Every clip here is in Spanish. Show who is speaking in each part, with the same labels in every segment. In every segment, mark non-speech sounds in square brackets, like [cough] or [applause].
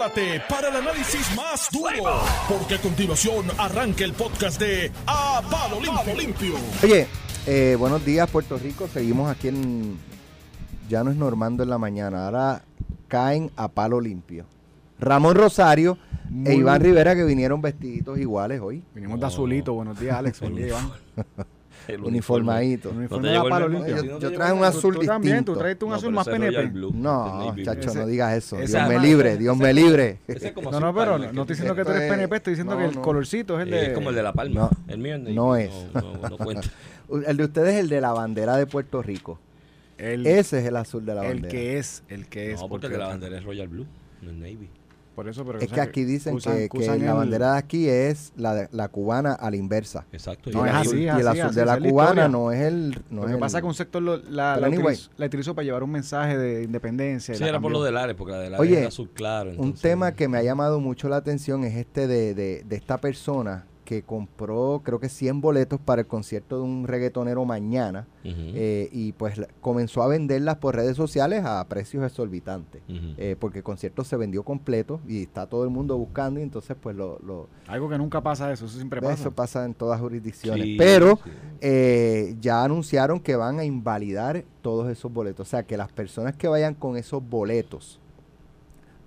Speaker 1: prepárate para el análisis más duro, porque a continuación arranca el podcast de A Palo Limpio.
Speaker 2: Oye, eh, buenos días Puerto Rico, seguimos aquí en... Ya no es Normando en la mañana, ahora caen a palo limpio. Ramón Rosario e Iván Rivera que vinieron vestiditos iguales hoy.
Speaker 3: Vinimos de azulito. Buenos días, Alex. Buen día, Iván. [laughs]
Speaker 4: El
Speaker 2: Uniformadito.
Speaker 3: Uniforme
Speaker 4: el.
Speaker 2: Yo,
Speaker 4: no
Speaker 2: traje
Speaker 4: el
Speaker 2: un azul
Speaker 3: Tú también, tú
Speaker 2: distinto.
Speaker 3: traes un
Speaker 4: No,
Speaker 3: azul más PNP.
Speaker 4: Blue,
Speaker 2: No,
Speaker 4: el
Speaker 2: chacho, no digas eso.
Speaker 3: ese
Speaker 2: Dios me libre, Dios me libre.
Speaker 4: Ese es como
Speaker 3: No, no, pero no
Speaker 4: que
Speaker 3: estoy diciendo que tú eres
Speaker 2: es-
Speaker 3: PNP, estoy diciendo
Speaker 2: no,
Speaker 3: que el
Speaker 2: no.
Speaker 3: colorcito es el de...
Speaker 4: Es como el de la palma.
Speaker 2: No,
Speaker 4: el mío
Speaker 2: no es.
Speaker 4: No, no, no cuenta. [laughs]
Speaker 2: El de ustedes es el de la bandera de Puerto Rico.
Speaker 3: el,
Speaker 2: Ese es el azul de la
Speaker 3: el
Speaker 2: bandera.
Speaker 3: que es, el que es.
Speaker 4: no, porque el de la bandera es Royal Blue, no es Navy.
Speaker 3: Por eso, pero...
Speaker 2: Es que aquí dicen
Speaker 3: usan-
Speaker 2: que, que
Speaker 3: usan
Speaker 2: la
Speaker 3: el-
Speaker 2: bandera de aquí es la, de- la cubana a la inversa.
Speaker 4: Exacto.
Speaker 3: No,
Speaker 4: y
Speaker 3: es
Speaker 4: el
Speaker 2: y
Speaker 4: azul-
Speaker 3: así,
Speaker 2: el
Speaker 3: así,
Speaker 2: azul
Speaker 3: así,
Speaker 2: de la
Speaker 3: es
Speaker 2: cubana no es el. No
Speaker 3: Lo
Speaker 2: es
Speaker 3: que
Speaker 2: el-
Speaker 3: pasa es que un sector lo- la, la,
Speaker 2: anyway.
Speaker 3: utilizó, la utilizó para llevar un mensaje de independencia.
Speaker 4: Sí, era por lo del porque la del
Speaker 2: Oye,
Speaker 4: es azul claro.
Speaker 2: Un tema que me ha llamado mucho la atención es este de, de, de esta persona que compró, creo que 100 boletos para el concierto de un reggaetonero mañana eh, y pues comenzó a venderlas por redes sociales a precios exorbitantes. eh, porque el concierto se vendió completo y está todo el mundo buscando y entonces pues lo, lo-
Speaker 3: Algo que nunca pasa eso, eso siempre pasa.
Speaker 2: eso pasa en todas jurisdicciones.
Speaker 4: Sí,
Speaker 2: Pero
Speaker 4: sí.
Speaker 2: eh, ya anunciaron que van a invalidar todos esos boletos. O sea, que las personas que vayan con esos boletos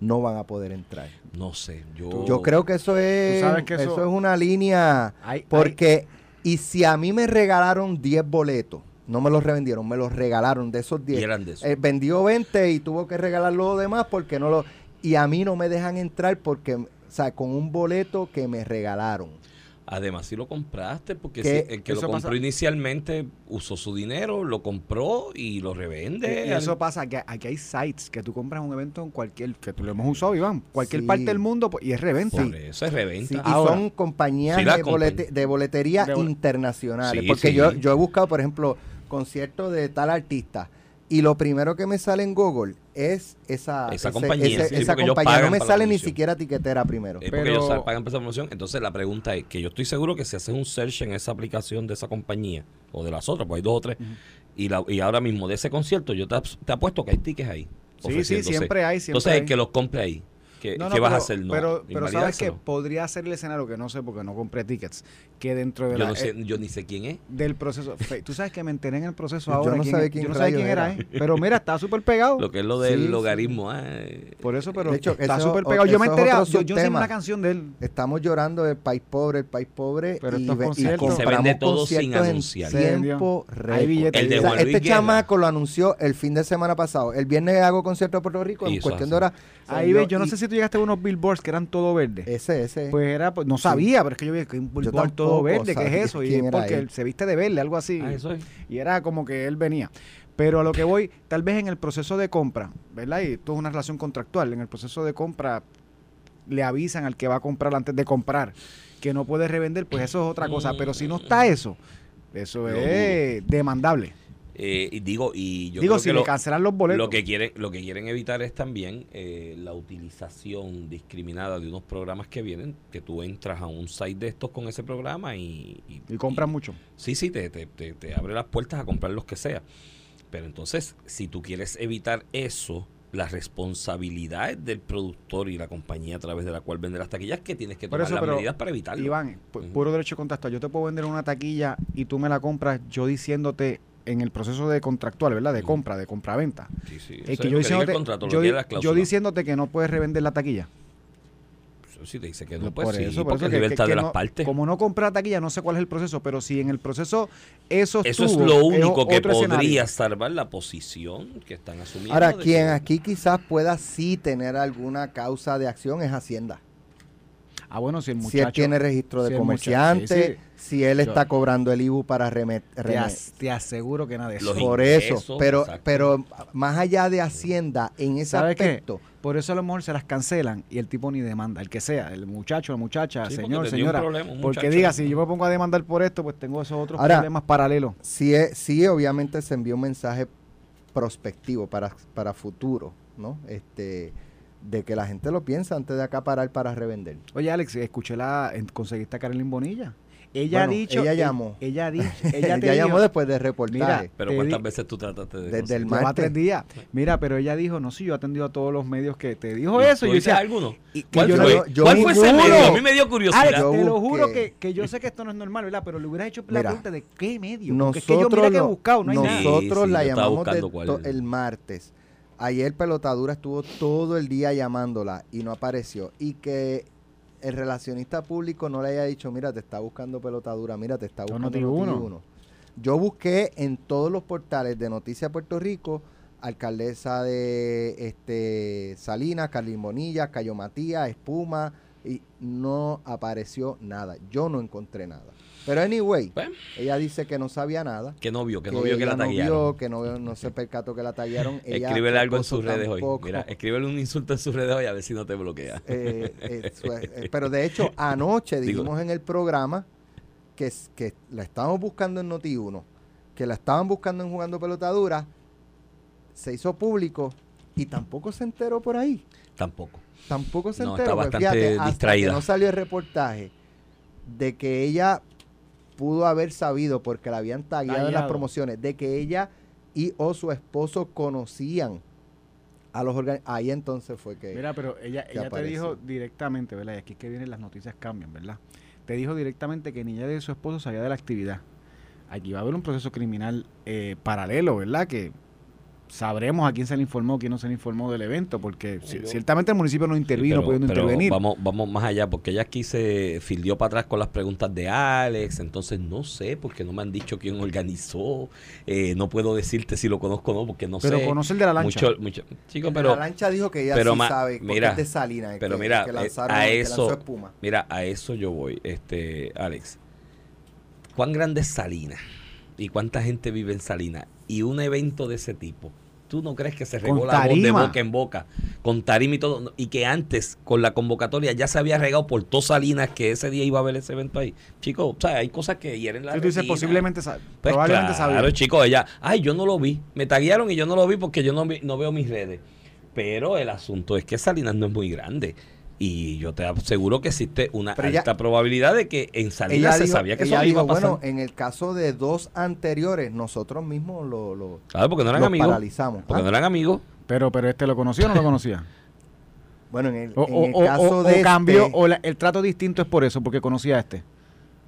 Speaker 2: no van a poder entrar.
Speaker 4: No sé, yo...
Speaker 2: Yo creo que eso es,
Speaker 3: que
Speaker 2: eso,
Speaker 3: eso-
Speaker 2: es una línea.
Speaker 3: Hay-
Speaker 2: Porque, y si a mí me regalaron 10 boletos, no me los revendieron, me los regalaron de esos
Speaker 4: Y
Speaker 2: 10.
Speaker 4: eran de eso.
Speaker 2: Eh, vendió 20 y tuvo que regalar lo demás porque no lo. Y a mí no me dejan entrar porque, o sea, con un boleto que me regalaron.
Speaker 4: Además, si lo compraste, porque si el que lo compró
Speaker 3: pasa-
Speaker 4: inicialmente usó su dinero, lo compró y lo revende.
Speaker 3: Y
Speaker 4: al-
Speaker 3: eso pasa, que aquí hay sites que tú compras un evento en cualquier, que tú lo hemos usado, Iván, cualquier
Speaker 2: Sí.
Speaker 3: parte del mundo pues, y es reventa.
Speaker 4: Por eso es reventa.
Speaker 2: Sí, y
Speaker 3: Ahora,
Speaker 2: son compañías
Speaker 4: sí
Speaker 2: de,
Speaker 4: compran.
Speaker 2: bolete- de boletería
Speaker 3: De bol-
Speaker 2: internacionales.
Speaker 4: Sí,
Speaker 2: porque
Speaker 4: sí.
Speaker 2: yo, yo he buscado, por ejemplo, conciertos de tal artista. Y lo primero que me sale en Google es esa,
Speaker 4: Esa
Speaker 2: ese-
Speaker 4: compañía,
Speaker 2: ese-
Speaker 4: sí,
Speaker 2: esa compañía. No me sale ni siquiera tiquetera primero.
Speaker 4: Es porque
Speaker 3: Pero-
Speaker 4: ellos pagan por esa promoción. Entonces la pregunta es que yo estoy seguro que si haces un search en esa aplicación de esa compañía o de las otras, pues hay dos o tres, y, la, y ahora mismo de ese concierto yo te, ap- te apuesto que hay tickets ahí.
Speaker 3: Sí, sí, siempre hay, siempre
Speaker 4: Entonces
Speaker 3: hay.
Speaker 4: el que los compre ahí. ¿Qué,
Speaker 3: No,
Speaker 4: qué
Speaker 3: no,
Speaker 4: vas a
Speaker 3: pero-
Speaker 4: hacer? No,
Speaker 3: pero, pero sabes que podría ser el escenario que no sé porque no compré tickets, que dentro de
Speaker 4: yo,
Speaker 3: la,
Speaker 4: no sé,
Speaker 3: eh,
Speaker 4: yo ni sé quién es.
Speaker 3: del proceso, fe- tú sabes que me enteré en el proceso [laughs]
Speaker 2: Yo
Speaker 3: ahora.
Speaker 2: no
Speaker 3: quién
Speaker 2: quién
Speaker 3: yo no sabía quién era,
Speaker 2: era.
Speaker 3: ¿eh? pero mira, está súper pegado. [laughs]
Speaker 4: Lo que es lo del
Speaker 2: Sí,
Speaker 4: logaritmo. ah, eh,
Speaker 3: Por eso, pero
Speaker 2: De hecho,
Speaker 3: está súper pegado. Yo me enteré, yo, yo sé una canción de él.
Speaker 2: Estamos llorando del país pobre, el país pobre.
Speaker 3: Pero
Speaker 2: y,
Speaker 3: estos
Speaker 2: ve- y
Speaker 4: se vende todo sin anunciar.
Speaker 2: Tiempo
Speaker 4: de Luis
Speaker 2: este chamaco lo anunció el fin de semana pasado. El viernes hago concierto en Puerto Rico en cuestión de horas.
Speaker 3: Ahí ves, yo no sé si tú llegaste a unos billboards que eran todo verde.
Speaker 2: Ese, ese.
Speaker 3: Pues era, pues, no sabía, pero es que yo vi que un billboard todo
Speaker 2: tampoco
Speaker 3: verde, ¿qué es eso? Y es porque
Speaker 2: él.
Speaker 3: se viste de verde, algo así.
Speaker 4: ah, eso es.
Speaker 3: Y era como que él venía. Pero a lo que voy, tal vez en el proceso de compra, ¿verdad? Y esto es una relación contractual. En el proceso de compra le avisan al que va a comprar antes de comprar que no puede revender, pues eso es otra cosa. Pero si no está eso, eso es demandable.
Speaker 4: Eh, y digo, y yo
Speaker 3: Digo,
Speaker 4: creo
Speaker 3: si
Speaker 4: que
Speaker 3: le
Speaker 4: lo-
Speaker 3: cancelan los boletos.
Speaker 4: Lo que quieren, lo que quieren evitar es también eh, la utilización discriminada de unos programas que vienen, que tú entras a un site de estos con ese programa y...
Speaker 3: y compran mucho.
Speaker 4: Sí, sí, te, te, te, te abre las puertas a comprar los que sea. Pero entonces, si tú quieres evitar eso, la responsabilidad es del productor y la compañía a través de la cual vende las taquillas que tienes que tomar
Speaker 3: eso,
Speaker 4: las medidas para evitarlo.
Speaker 3: Iván, pu- puro derecho contactual. Yo te puedo vender una taquilla y tú me la compras yo diciéndote en el proceso de contractual, ¿verdad? De compra, de compra-venta.
Speaker 4: Sí, sí, eso
Speaker 3: que yo
Speaker 4: el
Speaker 3: diciéndote,
Speaker 4: contrato,
Speaker 3: yo, yo diciéndote que no puedes revender la taquilla.
Speaker 4: Si te dice que no,
Speaker 3: por
Speaker 4: pues sí,
Speaker 3: eso, por
Speaker 4: porque
Speaker 3: eso
Speaker 4: es
Speaker 3: que-
Speaker 4: libertad
Speaker 3: que-
Speaker 4: de
Speaker 3: que
Speaker 4: las
Speaker 3: no-
Speaker 4: partes.
Speaker 3: Como no compré la taquilla, no sé cuál es el proceso, pero si en el proceso eso
Speaker 4: Eso es lo único que
Speaker 3: escenario.
Speaker 4: podría salvar la posición que están asumiendo.
Speaker 2: Ahora, quien
Speaker 4: que-
Speaker 2: aquí quizás pueda sí tener alguna causa de acción es Hacienda.
Speaker 3: Ah, bueno, si el muchacho...
Speaker 2: si él tiene registro de
Speaker 3: si el muchacho-
Speaker 2: comerciante,
Speaker 3: sí,
Speaker 2: si él está cobrando el IBU para remet,
Speaker 3: Te,
Speaker 2: remet-
Speaker 3: as- te aseguro que nada de eso.
Speaker 2: Por
Speaker 4: ingresos,
Speaker 2: eso, pero
Speaker 4: exacto.
Speaker 2: pero más allá de Hacienda en ese
Speaker 3: ¿Sabe qué?
Speaker 2: aspecto,
Speaker 3: Por eso a lo mejor se las cancelan y el tipo ni demanda, el que sea, el muchacho, la muchacha,
Speaker 4: Sí, porque
Speaker 3: señor,
Speaker 4: un
Speaker 3: señora.
Speaker 4: problema, un
Speaker 3: porque diga, si yo me pongo a demandar por esto, pues tengo esos otros
Speaker 2: Ahora-
Speaker 3: problemas paralelos.
Speaker 2: sí, es- sí obviamente se envió un mensaje prospectivo para, para futuro, ¿no? Este de que la gente lo piensa antes de acaparar para revender.
Speaker 3: Oye, Alex, escuché la, conseguiste a Carolyn Bonilla. ella ha dicho.
Speaker 2: ella
Speaker 3: eh,
Speaker 2: llamó.
Speaker 3: Ella ha dicho. Ella [laughs]
Speaker 2: Ella,
Speaker 3: te
Speaker 2: llamó
Speaker 3: dijo-
Speaker 2: después del reportaje.
Speaker 3: Mira,
Speaker 4: Pero ¿cuántas
Speaker 3: di-
Speaker 4: veces tú trataste de
Speaker 2: Desde el martes.
Speaker 3: tres días. Mira, pero ella dijo, no, sí, yo he atendido a todos los medios que te dijo
Speaker 4: ¿Tú
Speaker 3: eso. Y yo decía,
Speaker 4: alguno?
Speaker 3: y-
Speaker 4: ¿Cuál,
Speaker 3: yo
Speaker 4: fue,
Speaker 2: yo
Speaker 4: ¿Cuál fue ese medio? A mí me dio curiosidad.
Speaker 3: Alex,
Speaker 2: Yo
Speaker 3: te lo juro que, que yo sé que esto no es normal, ¿verdad? Pero le hubieras hecho la pregunta de qué medio. Porque
Speaker 2: Nosotros,
Speaker 3: es que yo mira que he buscado, no hay nada.
Speaker 2: nosotros
Speaker 4: Sí,
Speaker 2: la
Speaker 4: sí, estaba
Speaker 2: llamamos de el martes. Ayer Pelotadura estuvo todo el día llamándola y no apareció. Y que el relacionista público no le haya dicho, mira, te está buscando Pelotadura, mira, te está buscando
Speaker 3: Noti1.
Speaker 2: Noti1. Yo busqué en todos los portales de Noticias Puerto Rico, alcaldesa de este Salinas, Carlin Bonilla, Cayo Matías, Espuma, y no apareció nada. Yo no encontré nada. Pero anyway,
Speaker 4: Bueno.
Speaker 2: ella dice que no sabía nada.
Speaker 4: Que no vio, que no vio que la
Speaker 2: no
Speaker 4: taguearon.
Speaker 2: vio, que no, no se percató que la taguearon. [laughs]
Speaker 4: Escríbele algo en sus redes hoy. Mira, escríbele un insulto en sus redes hoy a ver si no te bloquea.
Speaker 2: Eh, eh, [laughs] eh, pero de hecho, anoche
Speaker 4: Digo-
Speaker 2: dijimos en el programa que, que la estábamos buscando en Noti1, que la estaban buscando en Jugando Pelotadura, se hizo público y tampoco se enteró por ahí.
Speaker 4: Tampoco.
Speaker 2: Tampoco se
Speaker 4: No,
Speaker 2: enteró.
Speaker 4: está
Speaker 2: pues
Speaker 4: bastante distraída.
Speaker 2: que no salió el reportaje de que ella pudo haber sabido, porque la habían tagueado en las promociones, de que ella y o su esposo conocían a los organizadores. Ahí entonces fue que...
Speaker 3: Mira, pero ella, ella te dijo directamente, ¿verdad? Y aquí es que vienen las noticias cambian, ¿verdad? Te dijo directamente que ni ella ni su esposo sabía de la actividad. Aquí va a haber un proceso criminal eh, paralelo, ¿verdad? Que sabremos a quién se le informó, quién no se le informó del evento, porque
Speaker 4: yo-
Speaker 3: ciertamente el municipio no intervino,
Speaker 4: Pero-
Speaker 3: pudiendo
Speaker 4: pero
Speaker 3: intervenir.
Speaker 4: Vamos, vamos más allá, porque ella aquí se fildió para atrás con las preguntas de Alex, entonces no sé, porque no me han dicho quién organizó, eh, no puedo decirte si lo conozco o no, porque no
Speaker 3: pero
Speaker 4: sé.
Speaker 3: conoce el de la lancha.
Speaker 4: Mucho, mucho, chico,
Speaker 2: la
Speaker 4: pero
Speaker 2: lancha dijo que ella
Speaker 4: pero
Speaker 2: sí
Speaker 4: ma-
Speaker 2: sabe porque
Speaker 4: mira,
Speaker 2: es de Salinas,
Speaker 4: pero
Speaker 2: que,
Speaker 4: mira,
Speaker 2: que
Speaker 4: eh,
Speaker 2: lanzaron,
Speaker 4: a
Speaker 2: que
Speaker 4: eso-
Speaker 2: lanzó espuma.
Speaker 4: mira, a eso yo voy, este, Alex. ¿Cuán grande es Salinas? ¿Y cuánta gente vive en Salinas? Y un evento de ese tipo. ¿Tú no crees que se regó la voz de boca en boca? Con tarima y todo. Y que antes, con la convocatoria, ya se había regado por todo Salinas que ese día iba a haber ese evento ahí. Chicos, o sea, hay cosas que hieren la
Speaker 3: Tú dices, posiblemente, sa-
Speaker 4: Pues
Speaker 3: probablemente
Speaker 4: claro,
Speaker 3: sabía.
Speaker 4: chicos, ella, ay, yo no lo vi. Me taguearon y yo no lo vi porque yo no, no veo mis redes. Pero el asunto es que Salinas no es muy grande. Y yo te aseguro que existe una
Speaker 2: Pero
Speaker 4: alta
Speaker 2: ella-
Speaker 4: probabilidad de que en
Speaker 2: Ella
Speaker 4: se
Speaker 2: dijo,
Speaker 4: sabía que eso iba a pasar.
Speaker 2: bueno, en el caso de dos anteriores, nosotros mismos lo, lo,
Speaker 4: claro, porque no eran amigos.
Speaker 2: paralizamos.
Speaker 4: Porque
Speaker 2: Ah,
Speaker 4: no eran amigos.
Speaker 3: Pero, pero este lo conocía o no lo conocía. [laughs]
Speaker 2: Bueno, en el,
Speaker 3: O,
Speaker 2: en
Speaker 3: o-
Speaker 2: el
Speaker 3: o-
Speaker 2: caso
Speaker 3: o-
Speaker 2: de
Speaker 3: o cambió,
Speaker 2: este-
Speaker 3: o la- el trato distinto es por eso, porque conocía a este.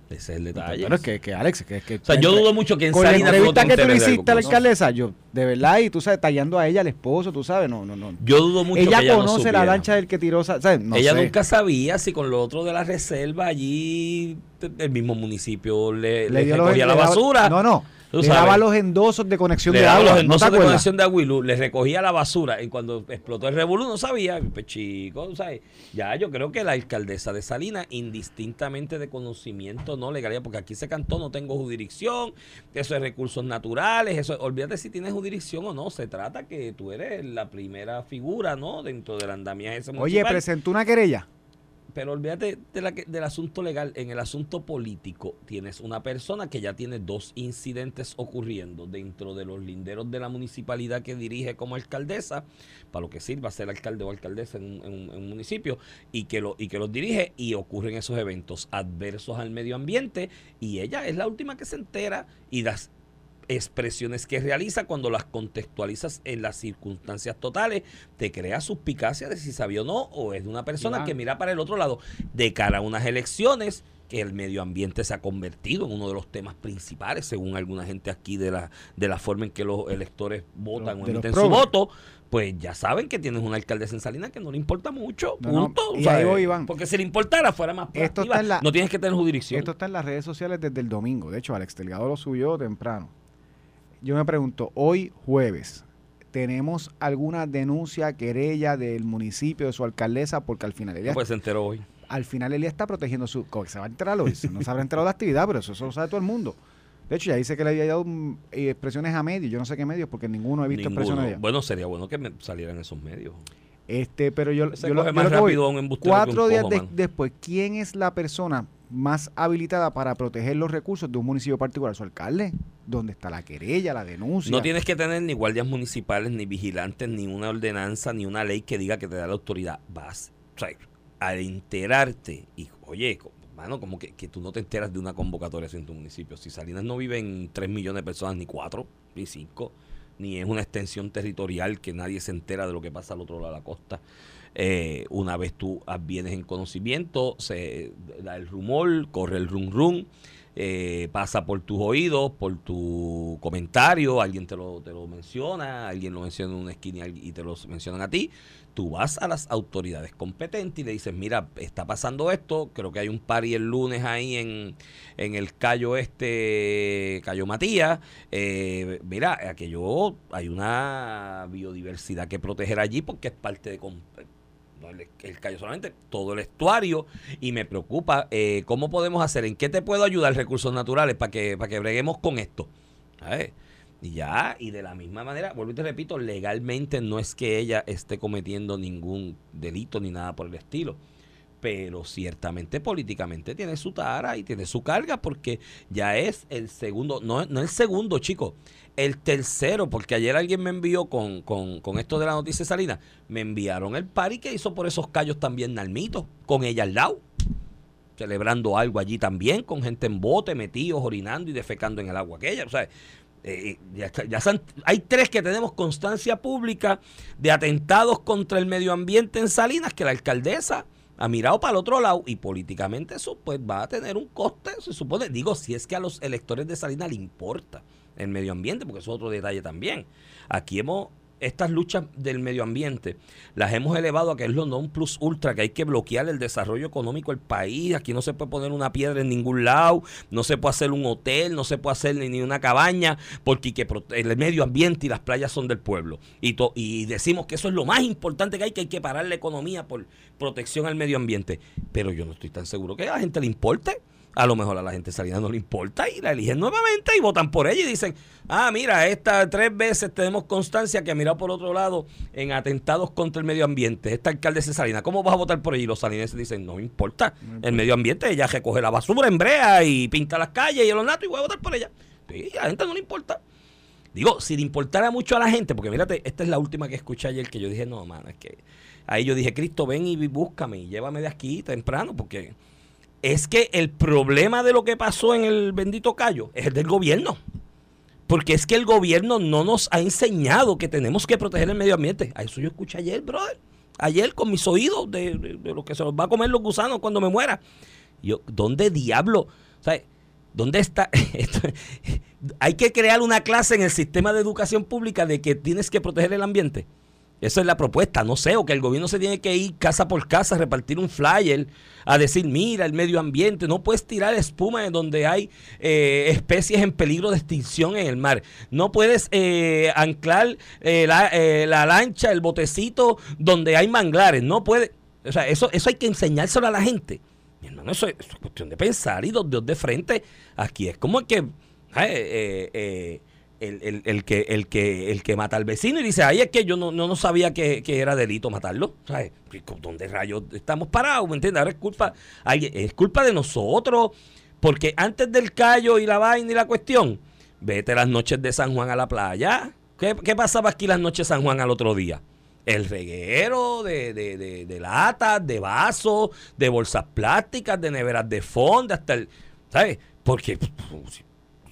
Speaker 4: Ese es el detalle.
Speaker 3: Pero es que, que Alex, que, que
Speaker 4: o sea, yo dudo mucho que en
Speaker 3: con la entrevista que tú le hiciste a la alcaldesa, yo, de verdad, y tú sabes, tallando a ella, al esposo, tú sabes, no, no, no.
Speaker 4: Yo dudo mucho
Speaker 3: ella
Speaker 4: que ella no
Speaker 3: conoce la lancha del que tiró, sa- ¿sabes? No
Speaker 4: ella
Speaker 3: sé.
Speaker 4: nunca sabía si con lo otro de la reserva allí el mismo municipio le, le recogía la basura.
Speaker 3: No, no.
Speaker 4: Tú
Speaker 3: Le
Speaker 4: sabes.
Speaker 3: daba los endosos de conexión
Speaker 4: le
Speaker 3: de
Speaker 4: daba
Speaker 3: agua.
Speaker 4: los
Speaker 3: ¿No te
Speaker 4: endosos de
Speaker 3: acuerdas?
Speaker 4: conexión de agua y luz, le recogía la basura y cuando explotó el revolú no sabía, pues chico, ¿sabes? Ya yo creo que la alcaldesa de Salinas, indistintamente de conocimiento, no legalidad, porque aquí se cantó no tengo jurisdicción, eso es recursos naturales, eso, olvídate si tienes jurisdicción o no, se trata que tú eres la primera figura, ¿no? Dentro del andamiaje ese
Speaker 3: Oye,
Speaker 4: municipal.
Speaker 3: presentó una querella.
Speaker 4: Pero olvídate del asunto legal. En el asunto político tienes una persona que ya tiene dos incidentes ocurriendo dentro de los linderos de la municipalidad que dirige como alcaldesa, para lo que sirva ser alcalde o alcaldesa en un, en en un municipio, y que, lo, y que los dirige y ocurren esos eventos adversos al medio ambiente, y ella es la última que se entera y las expresiones que realiza cuando las contextualizas en las circunstancias totales, te crea suspicacia de si sabía o no, o es de una persona que mira para el otro lado de cara a unas elecciones que el medio ambiente se ha convertido en uno de los temas principales, según alguna gente aquí, de la, de la forma en que los electores votan o
Speaker 3: los
Speaker 4: emiten su voto, pues ya saben que tienes una alcaldesa en Salinas que no le importa mucho,
Speaker 3: No, no,
Speaker 4: punto.
Speaker 3: y ahí voy, Iván.
Speaker 4: Porque si le importara fuera más proactiva,
Speaker 3: la-
Speaker 4: no tienes que tener jurisdicción.
Speaker 3: Esto está en las redes sociales desde el domingo. De hecho, Alex Delgado lo subió temprano. Yo me pregunto, hoy jueves, ¿tenemos alguna denuncia, querella del municipio, de su alcaldesa? Porque al final ella,
Speaker 4: No, pues se enteró hoy.
Speaker 3: al final ella está protegiendo su... Se va a enterar hoy, no se habrá enterado de la actividad, pero eso, eso lo sabe todo el mundo. De hecho, ya dice que le había dado mm, eh, expresiones a medios. Yo no sé qué medios, porque ninguno he visto
Speaker 4: Ninguno.
Speaker 3: expresiones de.
Speaker 4: Bueno, sería bueno que me salieran esos medios.
Speaker 3: Este, pero yo, yo lo- yo lo que voy, cuatro días de- después, ¿quién es la persona más habilitada para proteger los recursos de un municipio particular? Su alcalde. ¿Dónde está la querella, la denuncia?
Speaker 4: No tienes que tener ni guardias municipales, ni vigilantes, ni una ordenanza, ni una ley que diga que te da la autoridad. Vas, al enterarte, y oye, mano, como que, que tú no te enteras de una convocatoria en tu municipio. Si Salinas no viven 3 millones de personas, ni 4, ni 5, ni es una extensión territorial que nadie se entera de lo que pasa al otro lado de la costa. Eh, una vez tú vienes en conocimiento, se da el rumor, corre el rum rum, eh, pasa por tus oídos, por tu comentario, alguien te lo, te lo menciona, alguien lo menciona en una esquina y te lo mencionan a ti. Tú vas a las autoridades competentes y le dices, mira, está pasando esto, creo que hay un y el lunes ahí en, en el Cayo Este, Cayo Matías, eh, mira, aquello, hay una biodiversidad que proteger allí porque es parte de el, el callo solamente, todo el estuario y me preocupa eh, cómo podemos hacer, en qué te puedo ayudar recursos naturales para que, para que breguemos con esto. Y ya, y de la misma manera, vuelvo y te repito, legalmente no es que ella esté cometiendo ningún delito ni nada por el estilo pero ciertamente políticamente tiene su tara y tiene su carga porque ya es el segundo, no, no el segundo, chico, el tercero, porque ayer alguien me envió con, con, con esto de la noticia salina, me enviaron el pari que hizo por esos callos también Nalmito, con ella al lado, celebrando algo allí también, con gente en bote, metidos, orinando y defecando en el agua aquella, o sea, eh, ya, ya hay tres que tenemos constancia pública de atentados contra el medio ambiente en Salinas, que la alcaldesa ha mirado para el otro lado y políticamente eso pues va a tener un coste, se supone, digo, si es que a los electores de Salinas le importa el medio ambiente, porque eso es otro detalle también. Aquí hemos estas luchas del medio ambiente las hemos elevado a que es lo non plus ultra, que hay que bloquear el desarrollo económico del país. Aquí no se puede poner una piedra en ningún lado, no se puede hacer un hotel, no se puede hacer ni, una cabaña, porque que el medio ambiente y las playas son del pueblo. Y, y decimos que eso es lo más importante que hay, que hay que parar la economía por protección al medio ambiente. Pero yo no estoy tan seguro que a la gente le importe a lo mejor a la gente salida no le importa y la eligen nuevamente y votan por ella y dicen, ah, mira, esta tres veces tenemos constancia que ha mirado por otro lado en atentados contra el medio ambiente. Esta alcalde Salina, ¿cómo vas a votar por ella? Y los salineses dicen, no importa, el medio ambiente, ella recoge la basura en brea y pinta las calles y el natos y voy a votar por ella. Sí, a la gente no le importa. Digo, si le importara mucho a la gente, porque mírate, esta es la última que escuché ayer que yo dije, no, mano, es que ahí yo dije, Cristo, ven y búscame y llévame de aquí temprano, porque es que el problema de lo que pasó en el bendito Cayo es el del gobierno. Porque es que el gobierno no nos ha enseñado que tenemos que proteger el medio ambiente. A eso yo escuché ayer, brother. Ayer con mis oídos de, lo que se los va a comer los gusanos cuando me muera. Yo, ¿dónde diablo? ¿dónde está? [laughs] Hay que crear una clase en el sistema de educación pública de que tienes que proteger el ambiente. Esa es la propuesta, no sé, o que el gobierno se tiene que ir casa por casa a repartir un flyer, a decir, mira, el medio ambiente, no puedes tirar espuma en donde hay eh, especies en peligro de extinción en el mar, no puedes eh, anclar eh, la, lancha, el botecito donde hay manglares, no puedes, o sea, eso, eso hay que enseñárselo a la gente. Mi hermano, eso es, cuestión de pensar y dos de frente. Aquí es como que... eh, el, el, que, el, que, el que mata al vecino y dice, ay, es que yo no, no, sabía que, era delito matarlo. ¿Sabes? ¿Dónde rayos estamos parados? ¿Me entiendes? Ahora es culpa, es culpa de nosotros, porque antes del callo y la vaina y la cuestión, vete las noches de San Juan a la playa. ¿Qué, qué pasaba aquí las noches de San Juan al otro día? El reguero de, de, de, de latas, de vasos, de bolsas plásticas, de neveras de fondo, hasta el... ¿Sabes? Porque